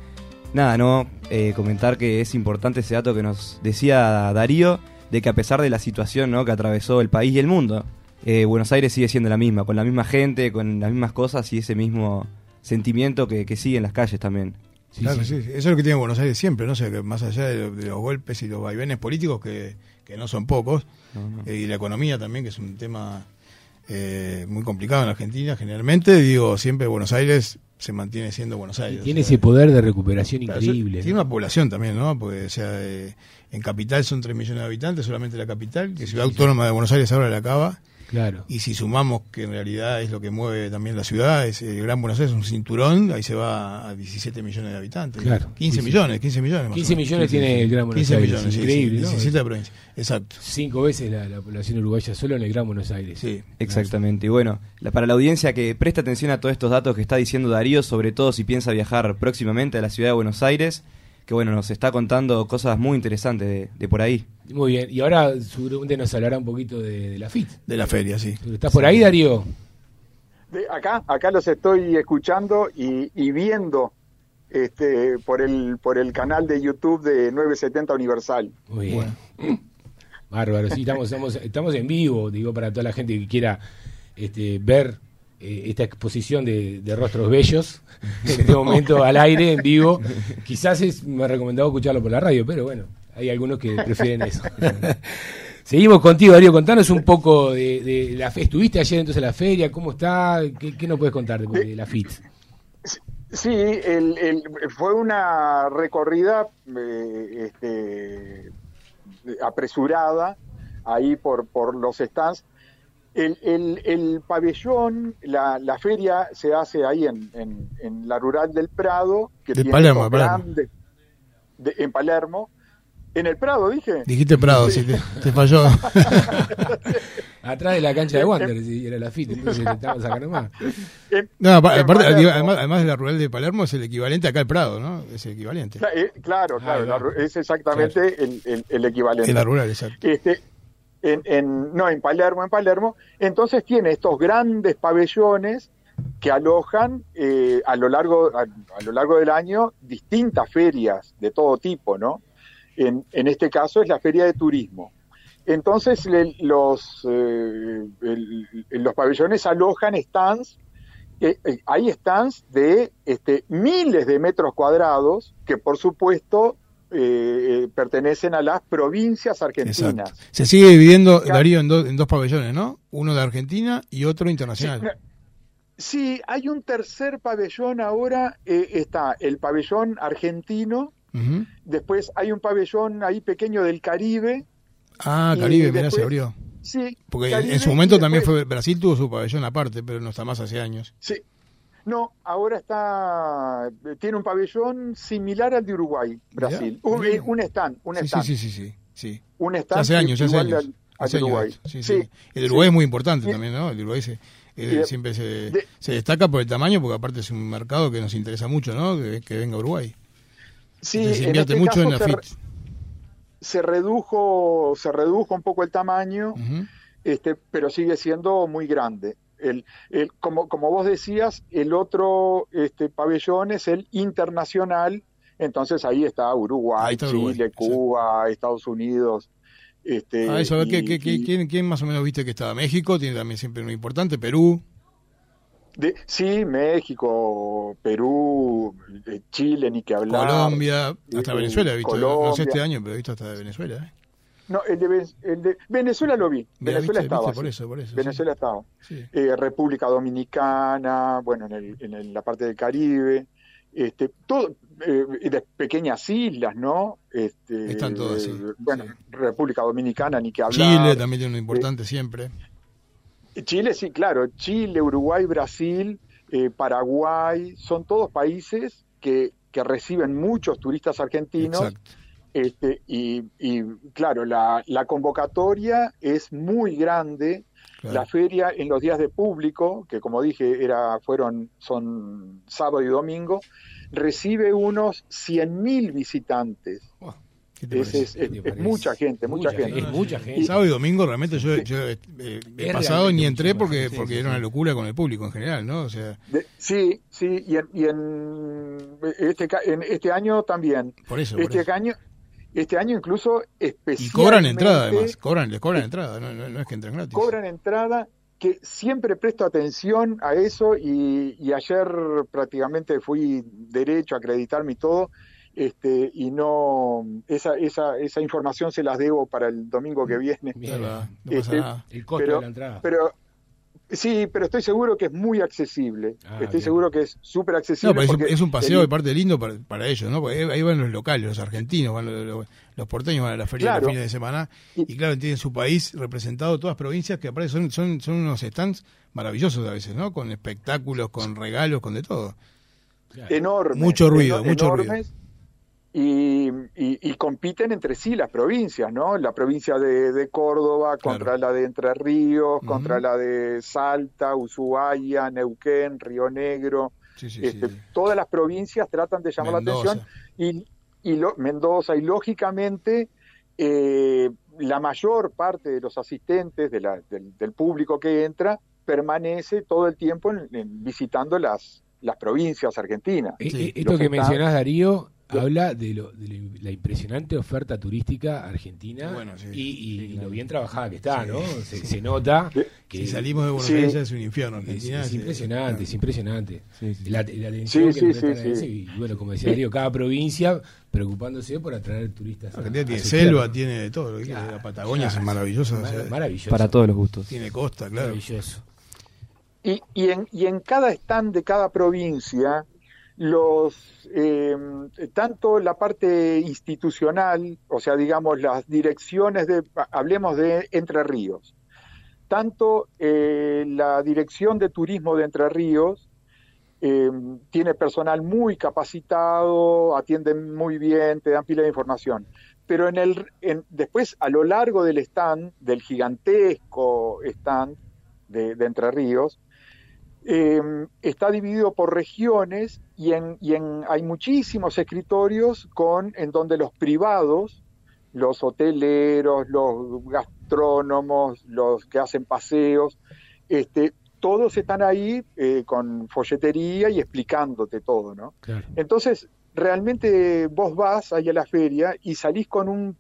Nada, no, eh, comentar que es importante ese dato que nos decía Darío, de que a pesar de la situación ¿no? que atravesó el país y el mundo, eh, Buenos Aires sigue siendo la misma, con la misma gente, con las mismas cosas y ese mismo sentimiento que, que sigue en las calles también. claro, sí. Eso es lo que tiene Buenos Aires siempre, ¿no? Que más allá de, lo- de los golpes y los vaivenes políticos, que, que no son pocos, No, no. eh, y la economía también, que es un tema eh, muy complicado en Argentina generalmente, digo, siempre Buenos Aires se mantiene siendo Buenos Aires. Tiene o sea, ese poder de recuperación increíble. Tiene ¿no? una población también, ¿no? Porque, o sea, eh, en capital son 3 millones de habitantes, solamente la capital, que Ciudad sí, Autónoma de Buenos Aires ahora la acaba. Claro. Y si sumamos que en realidad es lo que mueve también la ciudad, es el Gran Buenos Aires, un cinturón, ahí se va a 17 millones de habitantes. Claro, 15 sí, sí. millones, 15 millones. más 15 o menos. millones tiene el Gran Buenos 15 Aires, millones, increíble, sí, ¿no? 17 de provincia. Exacto. Cinco veces la, la población uruguaya solo en el Gran Buenos Aires. Sí. Exactamente. Y bueno, la- para la audiencia que presta atención a todos estos datos que está diciendo Darío, sobre todo si piensa viajar próximamente a la ciudad de Buenos Aires, que bueno, nos está contando cosas muy interesantes de, de por ahí. Muy bien. Y ahora seguramente nos hablará un poquito de, de la FIT. De la feria, sí. ¿Estás por ahí, Darío? De acá, acá los estoy escuchando y, y viendo este, por el por el canal de YouTube de 970 Universal. Muy bien. Bárbaro, sí, estamos, estamos, estamos en vivo, digo, para toda la gente que quiera este, ver eh, esta exposición de, de rostros bellos, en este momento al aire, en vivo. Quizás es más recomendado escucharlo por la radio, pero bueno, hay algunos que prefieren eso. Seguimos contigo, Darío, contanos un poco de, de la fe. ¿Estuviste ayer entonces en la feria? ¿Cómo está? ¿Qué, qué nos puedes contar de, de la FIT? Sí, el, el- fue una recorrida eh, este, apresurada ahí por, por los stands. El, el- el pabellón, la, la feria se hace ahí en, en- en la rural del Prado, que De tiene Palermo, estos de Palermo. grandes- de- en Palermo. En el Prado, dije. Dijiste Prado, sí, te, te falló. Atrás de la cancha de Wander, si era la FIT, entonces estamos acá nomás. En- No, aparte, además, además de la rural de Palermo, es el equivalente acá al Prado, ¿no? Es el equivalente. Cla- eh, Claro, claro, ru- es exactamente el, el- el equivalente. En la rural, exacto. este, en, en- no, en Palermo, en Palermo. Entonces tiene estos grandes pabellones que alojan eh, a, lo largo, a, lo largo del año distintas ferias de todo tipo, ¿no? En, este caso es la feria de turismo. Entonces le- los, eh, los pabellones alojan stands, eh, eh, hay stands de este, miles de metros cuadrados que por supuesto eh, eh, pertenecen a las provincias argentinas. Exacto. Se sigue dividiendo. Darío, en, do- en dos pabellones, ¿no? Uno de Argentina y otro internacional. sí, hay un tercer pabellón ahora, eh, está el pabellón argentino, después hay un pabellón ahí pequeño del Caribe, Ah, Caribe, después- se abrió. sí. Porque en- Caribe, en su momento también fue Brasil tuvo su pabellón aparte, pero no está más hace años. Sí. No, ahora está, tiene un pabellón similar al de Uruguay, Brasil. Un, mirá. un stand, un Sí, stand. sí, sí, sí, sí. Un stand hace años, hace años. al- Hace años Uruguay. sí, Sí, sí. El de Uruguay es muy importante también, ¿no? El de Uruguay se- eh, Eh, siempre se, de- se destaca por el tamaño, porque aparte es un mercado que nos interesa mucho, ¿no? Que, que venga Uruguay. Sí, Entonces, se en invierte este mucho en la se, FIT. se redujo, se redujo un poco el tamaño, este, pero sigue siendo muy grande. El, el- como, como vos decías, el otro este, pabellón es el internacional, entonces ahí está Uruguay, Ahí está Uruguay, Chile, Cuba, Estados Unidos. Este, Ah, eso, a ver, ¿qué, y- qué- qué- y- quién, quién más o menos viste que estaba? México tiene también siempre uno importante, Perú. de- sí, México, Perú, eh, Chile, ni que hablar. Colombia, hasta Eh, Venezuela he visto, no sé Colombia. este año, pero he visto hasta de Venezuela. ¿eh? No, el de, el de Venezuela lo vi. Venezuela viste, estaba. viste, por sí. eso, por eso. Venezuela estaba. sí. Sí. Eh, República Dominicana, bueno, en, el- en el- la parte del Caribe, este, todo, eh, de pequeñas islas, ¿no? Este, Están todas, sí, Bueno, sí. República Dominicana, ni que hablar. Chile también tiene uno importante siempre. Chile, sí, claro. Chile, Uruguay, Brasil, eh, Paraguay, son todos países que, que reciben muchos turistas argentinos. Exacto. Este, y, y, claro, la, la convocatoria es muy grande. claro. La feria en los días de público, que como dije era, fueron, son sábado y domingo, recibe unos 100.000 visitantes. Oh, ¿Qué te Es, mucha gente, mucha, Mucha gente. Es mucha gente. Sábado y domingo realmente yo, yo eh, he Es pasado ni entré porque porque sí, era una locura con el público en general, ¿no? O sea, De- sí, sí, y en, y en este, en este año también. por eso. por Este eso. año, este año incluso Y especialmente cobran entrada además, cobran, les cobran entrada, no, no, no es que entran gratis. cobran entrada que siempre presto atención a eso y, y ayer prácticamente fui derecho a acreditarme y todo este y no esa, esa, esa información se las debo para el domingo que viene Bien. No pasa Este, nada. El costo Pero- de la entrada. pero sí pero estoy seguro que es muy accesible Ah, estoy bien. seguro que es súper accesible No, es, un- porque es un paseo de parte lindo para, para ellos, ¿no? Porque ahí van los locales, los argentinos, van los, los- los porteños van a la feria Claro. los fines de semana y, Y- claro, tienen su país representado, todas provincias que aparte son, son, son unos stands maravillosos a veces, ¿no? Con espectáculos, con regalos, con de todo. Claro. enormes. Mucho ruido, eno- mucho enormes, Y, y- y compiten entre sí las provincias, ¿no? La provincia de, de Córdoba Claro. contra la de Entre Ríos, contra la de Salta, Ushuaia, Neuquén, Río Negro. Sí, sí, Este, sí. Todas las provincias tratan de llamar Mendoza. la atención y, y lo- Mendoza y lógicamente eh, la mayor parte de los asistentes de la- del, del público que entra permanece todo el tiempo en- en visitando las, las provincias argentinas. Eh, eh, Esto que mencionás, Darío, habla de, lo, de lo- la impresionante oferta turística argentina Bueno, sí. y, y- Sí, y claro. lo bien trabajada que está, Sí. ¿no? Se, se nota que Si salimos de Buenos Sí. Aires es un infierno. es, Argentina es es- impresionante, es impresionante. Sí, sí. La, la atención Sí, que a y bueno, como decía Darío, cada provincia preocupándose por atraer turistas. a- Argentina a tiene su selva, tierra. tiene de todo. lo que la Patagonia claro. es maravillosa. o sea, Mar- maravilloso. Para todos los gustos. tiene costa, claro. Maravilloso. Y, y, en, y en cada stand de cada provincia, los eh, tanto la parte institucional, o sea, digamos, las direcciones de, hablemos de Entre Ríos, tanto eh, la dirección de turismo de Entre Ríos eh, tiene personal muy capacitado, atienden muy bien, te dan pila de información. Pero en el, en- después, a lo largo del stand, del gigantesco stand de, Entre Ríos, está dividido por regiones y, en, y en, hay muchísimos escritorios con, en donde los privados, los hoteleros, los gastrónomos, los que hacen paseos, este, todos están ahí eh, con folletería y explicándote todo, ¿no? Claro. Entonces, realmente vos vas ahí a la feria y salís con un,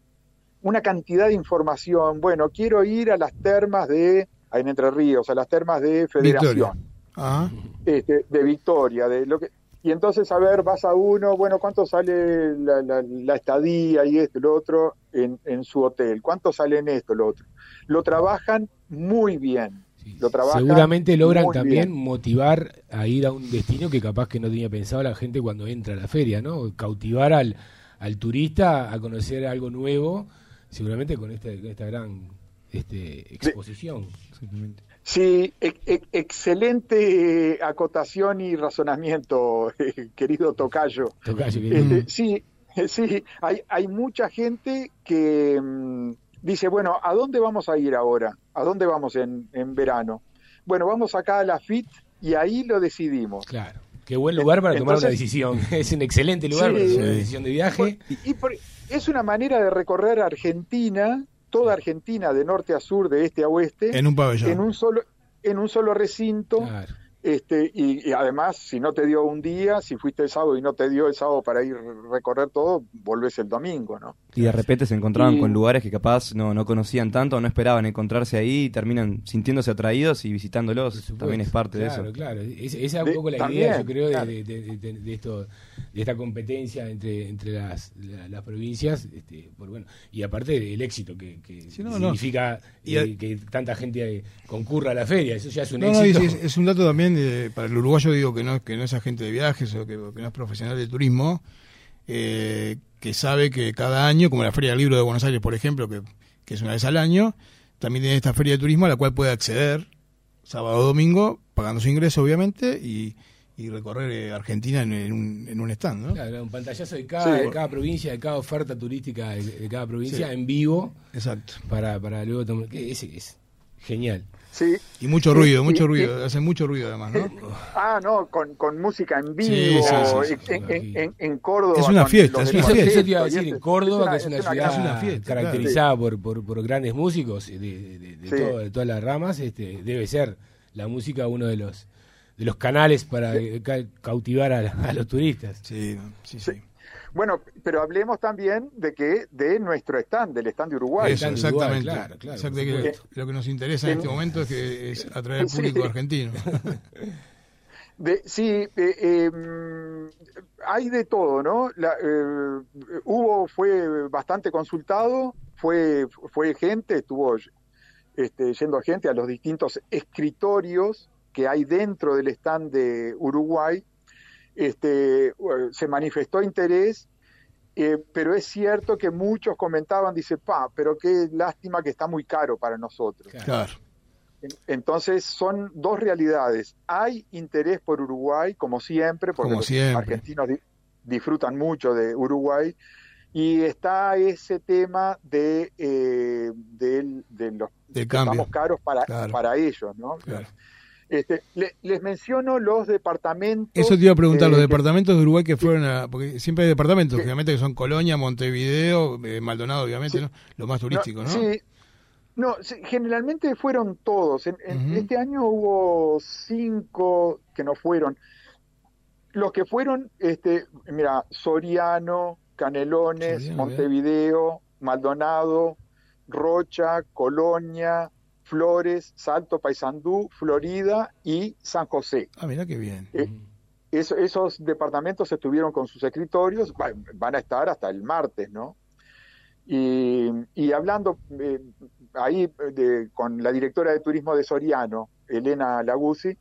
una cantidad de información. Bueno, quiero ir a las termas de, ahí en Entre Ríos, a las termas de Federación Victoria. Ajá. este, de Victoria, de lo que y entonces a ver, vas a uno, bueno, ¿cuánto sale la, la- la estadía y esto y lo otro en, en su hotel? ¿Cuánto sale en esto y lo otro? Lo trabajan muy bien. Sí. Lo trabajan Seguramente logran también bien. motivar a ir a un destino que capaz que no tenía pensado la gente cuando entra a la feria, ¿no? Cautivar al, al turista a conocer algo nuevo, seguramente con esta, con esta gran este, exposición. Exactamente. Sí, e- e- excelente eh, acotación y razonamiento, querido Tocayo. Tocayo, Este, sí, sí, hay, hay mucha gente que mm, dice, bueno, ¿a dónde vamos a ir ahora? ¿A dónde vamos en, en verano? bueno, vamos acá a la FIT y ahí lo decidimos. Claro. Qué buen lugar para tomar una decisión. Es un excelente lugar Sí. para tomar una decisión de viaje. Y por- es una manera de recorrer Argentina, toda Argentina, de norte a sur, de este a oeste, En un pabellón. en un solo, en un solo recinto. Claro. Este, y, y además, si no te dio un día, si fuiste el sábado y no te dio el sábado para ir recorrer todo, volvés el domingo, ¿no? Y de repente se encontraban Y- con lugares que capaz no, no conocían tanto, o no esperaban encontrarse ahí y terminan sintiéndose atraídos y visitándolos. También es parte claro, de eso. Claro, Es- esa es un poco la también, idea, yo creo, de, claro. de- de- de- de esto, de esta competencia entre, entre las, la- las provincias, este, por, bueno, y aparte el éxito que, que Sí, no, no. significa Y eh, a- que tanta gente eh, concurra a la feria, eso ya es un No, no, éxito. es, es un dato también de- para el uruguayo, digo que no, que no es agente de viajes o que, o que no es profesional de turismo, eh, que sabe que cada año, como la Feria del Libro de Buenos Aires, por ejemplo, que, que es una vez al año, también tiene esta feria de turismo a la cual puede acceder sábado o domingo, pagando su ingreso, obviamente, y, y recorrer eh, Argentina en, en un, en un stand, ¿no? Claro, un pantallazo de cada, Sí. de cada provincia, de cada oferta turística de, de cada provincia Sí. en vivo Exacto. para, para luego tomar. que Es, es genial. Sí. Y mucho Sí, ruido, mucho ruido, hace mucho ruido además, ¿no? Ah, no, con, con música en Sí, vivo, sí, sí, sí, en, sí. en- en- en Córdoba. Es una fiesta, es una fiesta. eso te iba a decir, en es- Córdoba, que es una ciudad es una fiesta, caracterizada por, por, por grandes músicos de, de- Sí. todo- de todas las ramas, este, debe ser la música uno de los de los canales para eh, ca- cautivar a, a los turistas. Sí, sí, sí. Bueno, pero hablemos también de que de nuestro stand, del stand de Uruguay. Eso, exactamente. claro, claro, lo que nos interesa en En- este momento es que es atraer al Sí. público argentino. De, sí, eh, eh, mm, hay de todo, ¿no? La, eh, hubo, fue bastante consultado, fue, fue gente, estuvo este, yendo gente a los distintos escritorios que hay dentro del stand de Uruguay. Este, eh, se manifestó interés, eh, pero es cierto que muchos comentaban, dice, pa, pero qué lástima que está muy caro para nosotros. Claro. En- Entonces son dos realidades. Hay interés por Uruguay, como siempre, porque Como los siempre. argentinos di- disfrutan mucho de Uruguay. Y está ese tema de, eh, de los Del que cambio. estamos caros para, Claro. para ellos, ¿no? Claro. Este, le- les menciono los departamentos. Eso te iba a preguntar, eh, los departamentos de Uruguay que fueron a... Porque siempre hay departamentos, obviamente, que son Colonia, Montevideo, eh, Maldonado, obviamente, Sí. ¿no? Lo más turístico, ¿no? Sí, no, sí, generalmente fueron todos. En, en Ujú. Este año hubo cinco que no fueron. Los que fueron, este, mira, Soriano, Canelones, Soriano, Montevideo, Maldonado, Rocha, Colonia, Flores, Salto, Paysandú, Florida y San José. Ah, mira qué bien. Eh, eso- esos departamentos estuvieron con sus escritorios, va- van a estar hasta el martes, ¿no? Y, y hablando eh, ahí de- con la directora de turismo de Soriano, Elena Laguzzi,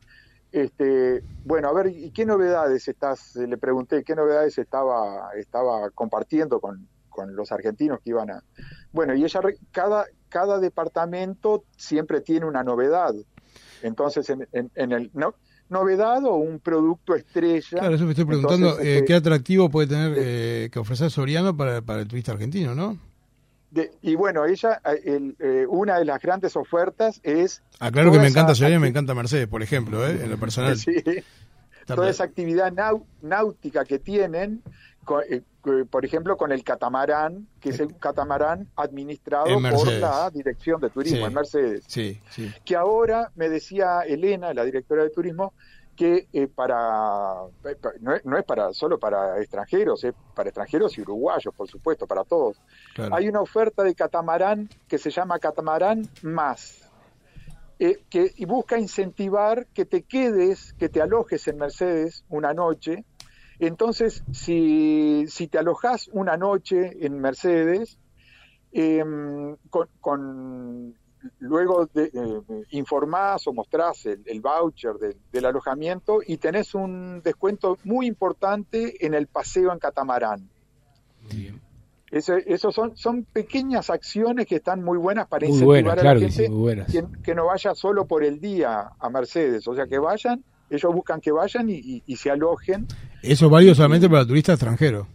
este, bueno, a ver, ¿y qué novedades estás? Le pregunté qué novedades estaba, estaba compartiendo con, con los argentinos que iban a. Bueno, y ella, cada, cada departamento siempre tiene una novedad. Entonces, en, en- en el. No, novedad o un producto estrella. Claro, eso me estoy preguntando, Entonces, eh, este, qué atractivo puede tener eh, que ofrecer Soriano para, para el turista argentino, ¿no? de- y bueno, ella, eh, el, eh, una de las grandes ofertas es. Ah, claro que me encanta Soriano me encanta Mercedes, por ejemplo, en lo personal. Sí, toda esa actividad náutica que tienen, co- eh, por ejemplo, con el catamarán, que es el catamarán administrado por la Dirección de Turismo Sí. en Mercedes. Sí, sí. que ahora me decía Elena, la directora de turismo, que eh, para pa- no es, no es para solo para extranjeros, es para extranjeros y uruguayos, por supuesto, para todos. Claro. Hay una oferta de catamarán que se llama Catamarán Más, eh, que y busca incentivar que te quedes, que te alojes en Mercedes una noche. Entonces, si, si te alojas una noche en Mercedes, em, con, con- luego de, eh, informás o mostrás el, el voucher del- del alojamiento y tenés un descuento muy importante en el paseo en catamarán. Bien. Eso, eso son, son pequeñas acciones que están muy buenas para Muy incentivar a claro la que gente sí, muy buenas. que, que no vaya solo por el día a Mercedes, o sea, que vayan, ellos buscan que vayan y, y- y se alojen. Eso es válido solamente para turistas extranjeros.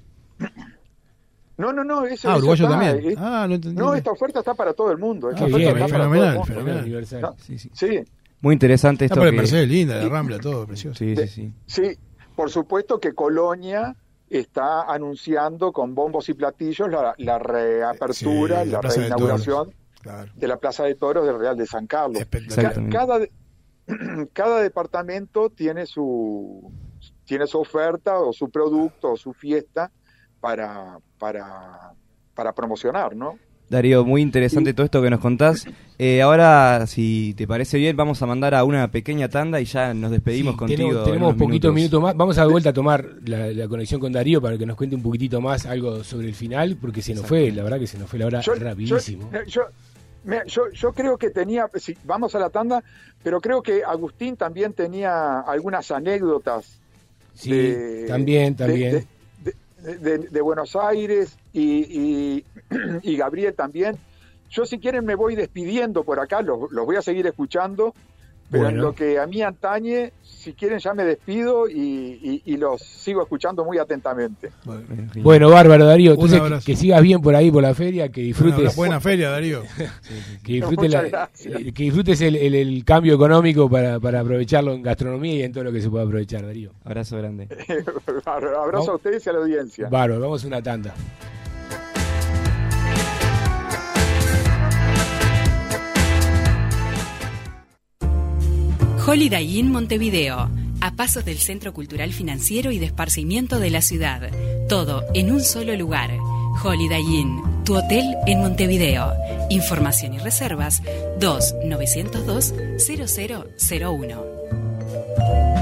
No, no, no, eso, Ah, uruguayo está, también. eh, Ah, no entendí. no, esta oferta está para todo el mundo. esta Ah, oferta bien, está para todo el fenomenal, mundo. fenomenal. No, Sí, sí. Sí, Muy interesante esto Ah, por el que- Mercedes linda, la Rambla, todo precioso. Sí, sí, sí. Sí, por supuesto que Colonia está anunciando con bombos y platillos la, la reapertura, Sí, la la Plaza de reinauguración Claro. de la Plaza de Toros del Real de San Carlos. Cada, cada departamento tiene su tiene su oferta o su producto o su fiesta para para para promocionar, ¿no? Darío, muy interesante todo esto que nos contás. Eh, ahora, si te parece bien, vamos a mandar a una pequeña tanda y ya nos despedimos Sí, contigo. tenemos en tenemos poquitos minutos. más. Vamos a de vuelta a tomar la, la conexión con Darío para que nos cuente un poquitito más algo sobre el final, porque se nos fue, la verdad que se nos fue la hora Yo- rapidísimo. Yo, yo- yo creo que tenía, sí, vamos a la tanda, pero creo que Agustín también tenía algunas anécdotas. Sí, de- también, también. De, de- de- de Buenos Aires y, y- y Gabriel también. Yo si quieren me voy despidiendo por acá, los, los voy a seguir escuchando, pero en Bueno. lo que a mí antañe, si quieren ya me despido y, y- y los sigo escuchando muy atentamente. Bueno, bárbaro, Darío. Entonces, que, sigas bien por ahí, por la feria, que disfrutes. Buena, buena feria, Darío. que disfrutes, Muchas la- gracias. que disfrutes el, el- el cambio económico para, para aprovecharlo en gastronomía y en todo lo que se pueda aprovechar, Darío. Abrazo grande. Abrazo a ustedes y a la audiencia. Bárbaro, vamos a una tanda. Holiday Inn Montevideo, a pasos del Centro Cultural Financiero y de Esparcimiento de la ciudad. Todo en un solo lugar. Holiday Inn, tu hotel en Montevideo. Información y reservas 2 902 0001.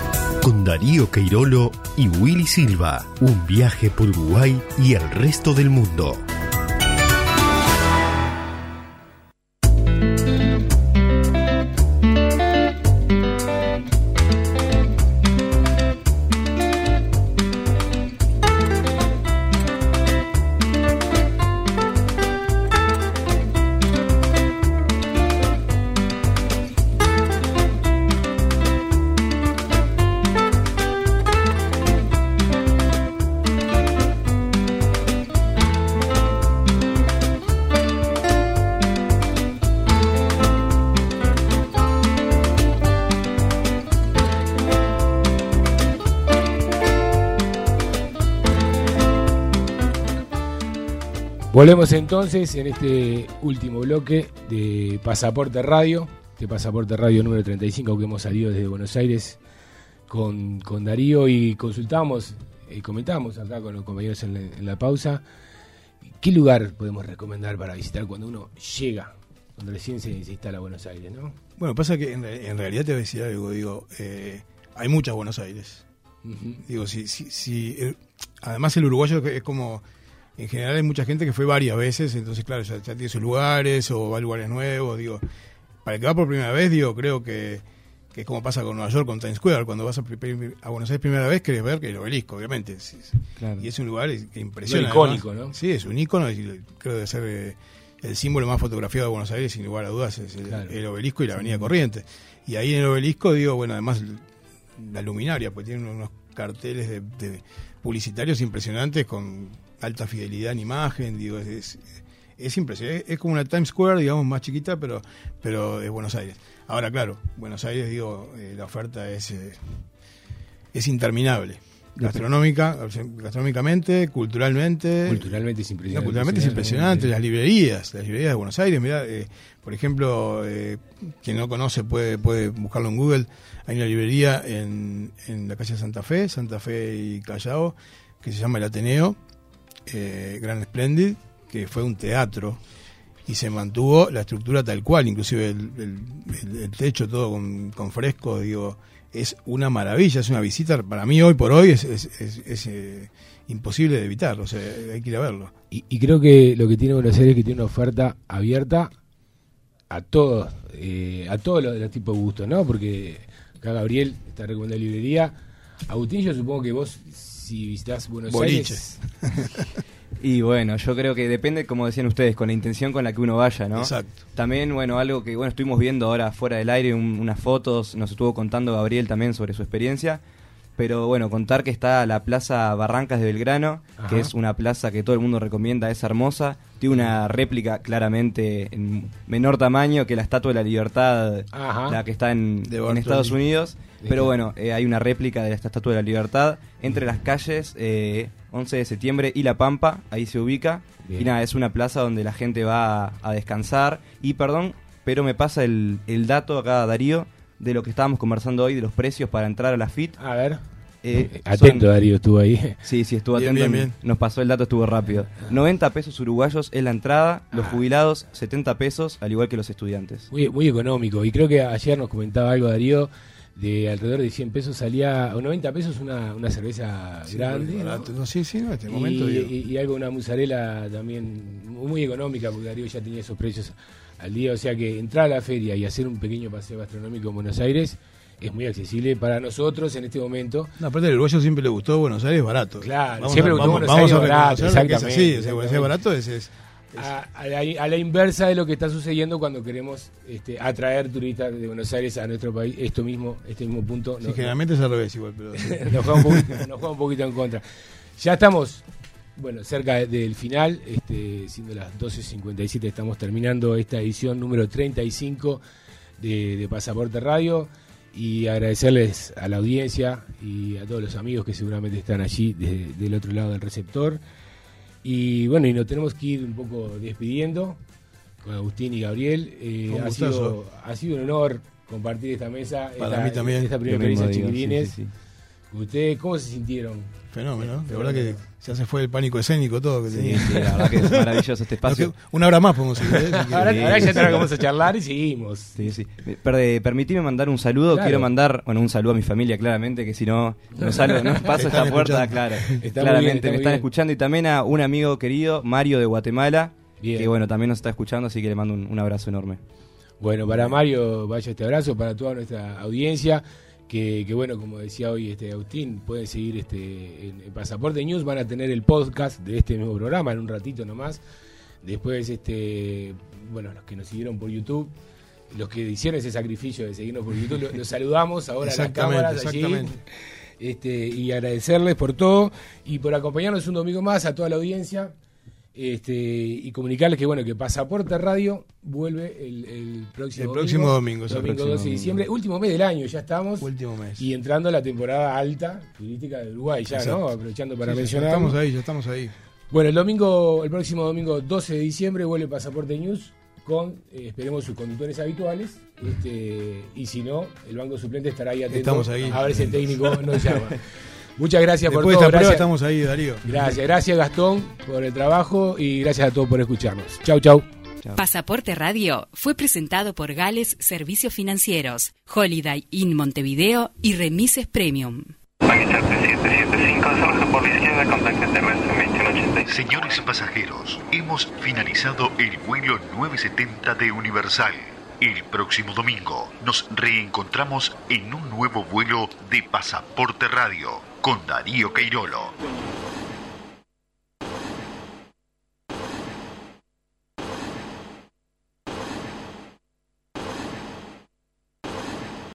Con Darío Queirolo y Willy Silva. Un viaje por Uruguay y el resto del mundo. Volvemos entonces en este último bloque de Pasaporte Radio, de Pasaporte Radio número 35 que hemos salido desde Buenos Aires con, con Darío y consultamos y comentamos acá con los compañeros en la, en la pausa. ¿Qué lugar podemos recomendar para visitar cuando uno llega, cuando recién se, se instala a Buenos Aires? ¿no? Bueno, pasa que en realidad te voy a decir algo, digo, eh, hay muchas Buenos Aires. Digo, si, si, si, eh, además el uruguayo es como, en general hay mucha gente que fue varias veces, entonces claro, ya, ya tiene sus lugares o va a lugares nuevos, digo, para el que va por primera vez, digo, creo que, que es como pasa con Nueva York, con Times Square, cuando vas a, a Buenos Aires primera vez, querés ver que el obelisco, obviamente, sí, sí. y es un lugar que impresiona. Lo icónico, además. ¿no? Sí, es un ícono y creo que debe ser eh, el símbolo más fotografiado de Buenos Aires, sin lugar a dudas, es el, Claro. el obelisco y la avenida Corrientes. Y ahí en el obelisco, digo, bueno, además la luminaria, pues tiene unos carteles de, de publicitarios impresionantes con alta fidelidad en imagen, digo, es, es, es impresionante, es, es como una Times Square, digamos, más chiquita, pero, pero de Buenos Aires. Ahora, claro, Buenos Aires, digo, eh, la oferta es, eh, es interminable. Gastronómica, gastronómicamente, culturalmente. Culturalmente es impresionante. No, culturalmente es impresionante. Las librerías, las librerías de Buenos Aires, mirá, eh, por ejemplo, eh, quien no conoce puede, puede buscarlo en Google. Hay una librería en, en la calle Santa Fe, Santa Fe y Callao, que se llama El Ateneo, eh, Gran Splendid, que fue un teatro y se mantuvo la estructura tal cual, inclusive el, techo todo con, con frescos, digo, es una maravilla, es una visita, para mí hoy por hoy es- es, eh, imposible de evitar, o sea, hay que ir a verlo. Y, y creo que lo que tiene Buenos Aires es que tiene una oferta abierta a todos, eh, a todos los, los tipos de gustos, ¿no? Porque acá Gabriel está recomendando librería. Agustín, yo supongo que vos, si visitás Buenos Boliches. Aires. Y bueno, yo creo que depende, como decían ustedes, con la intención con la que uno vaya, ¿no? Exacto. También, bueno, algo que bueno estuvimos viendo ahora fuera del aire, un- unas fotos, nos estuvo contando Gabriel también sobre su experiencia. Pero bueno, contar que está la Plaza Barrancas de Belgrano, que es una plaza que todo el mundo recomienda, es hermosa. Tiene una réplica claramente en menor tamaño que la Estatua de la Libertad, Ajá. la que está en. Estados Unidos. Pero bueno, eh, hay una réplica de esta Estatua de la Libertad entre las calles eh, 11 de septiembre y La Pampa, ahí se ubica. Bien. Y nada, es una plaza donde la gente va a, a descansar. Y perdón, pero me pasa el, el dato acá, Darío, de lo que estábamos conversando hoy, de los precios para entrar a la FIT. A ver. Eh, Atento, son- Darío, estuvo ahí. Sí, sí, estuvo Bien, atento. bien, bien. Nos pasó el dato, estuvo rápido. 90 pesos uruguayos es la entrada, los Ah. jubilados 70 pesos, al igual que los estudiantes. Muy, muy económico. Y creo que ayer nos comentaba algo Darío de alrededor de 100 pesos salía, o 90 pesos una, una cerveza Sí, grande. ¿no? No, sí, sí, en este momento y- y algo, una mozzarella también muy económica, porque Darío ya tenía esos precios al día. O sea que entrar a la feria y hacer un pequeño paseo gastronómico en Buenos Aires es muy accesible para nosotros en este momento. No, aparte el uruguayo siempre le gustó Buenos Aires barato. Claro, vamos siempre le gustó Buenos Aires barato, es así, exactamente, Buenos Aires barato es, es- A, a la, a la inversa de lo que está sucediendo cuando queremos este, atraer turistas de Buenos Aires a nuestro país, esto mismo, este mismo punto. sí, no- generalmente es al revés igual, pero sí. nos, juega un poquito, nos juega un poquito en contra. Ya estamos, bueno, cerca de- del final, este, siendo las 12.57, estamos terminando esta edición número 35 de, de Pasaporte Radio y agradecerles a la audiencia y a todos los amigos que seguramente están allí desde- del otro lado del receptor. Y bueno, y nos tenemos que ir un poco despidiendo con Agustín y Gabriel. Eh, ha, sido, ha sido un honor compartir esta mesa. Para esta, mí también. Esta primera experiencia, chiquilines. sí, sí, sí. ¿Ustedes cómo se sintieron? Fenómeno, la verdad que ya se fue el pánico escénico todo que Sí, tenía. sí, la verdad que es maravilloso este espacio. Una hora más podemos ir. ¿eh? Si Ahora, ya vamos a charlar y seguimos. Sí, sí. Perde, permitime mandar un saludo. Claro. Quiero mandar, bueno, un saludo a mi familia, claramente, que si no, no salgo, no paso esta puerta, escuchando. claro. Está muy bien, claramente está me están bien. escuchando. Y también a un amigo querido, Mario de Guatemala, Bien. que bueno, también nos está escuchando, así que le mando un, un abrazo enorme. Bueno, para Mario vaya este abrazo, para toda nuestra audiencia, que, que bueno, como decía hoy este Agustín, pueden seguir este en, en Pasaporte News, van a tener el podcast de este mismo programa en un ratito nomás. Después, este bueno, los que nos siguieron por YouTube, los que hicieron ese sacrificio de seguirnos por YouTube, los, los saludamos ahora a las cámaras allí. Este, y agradecerles por todo y por acompañarnos un domingo más a toda la audiencia. Este, y comunicarles que bueno que Pasaporte Radio vuelve el, el próximo El próximo domingo, el domingo próximo 12 de domingo. diciembre, último mes del año, ya estamos. Último mes. Y entrando a la temporada alta turística de Uruguay, ya, Exacto. ¿no? Aprovechando para Sí, sí, ya mencionar. estamos ahí, ya estamos ahí. Bueno, el domingo, el próximo domingo 12 de diciembre vuelve Pasaporte News con, eh, esperemos, sus conductores habituales. Este, y si no, el banco suplente estará ahí atento Estamos ahí. a ver si el técnico nos llama. Muchas gracias Después de por todo. esta prueba Gracias, estamos ahí, Darío. gracias, gracias Gastón por el trabajo y gracias a todos por escucharnos. Chau, chau. Pasaporte Radio fue presentado por Gales Servicios Financieros, Holiday Inn Montevideo y Remises Premium. Magister 3775, baja por la izquierda, contacto terrestre 2186. Señores pasajeros, hemos finalizado el vuelo 970 de Universal. El próximo domingo nos reencontramos en un nuevo vuelo de Pasaporte Radio con Darío Queirolo.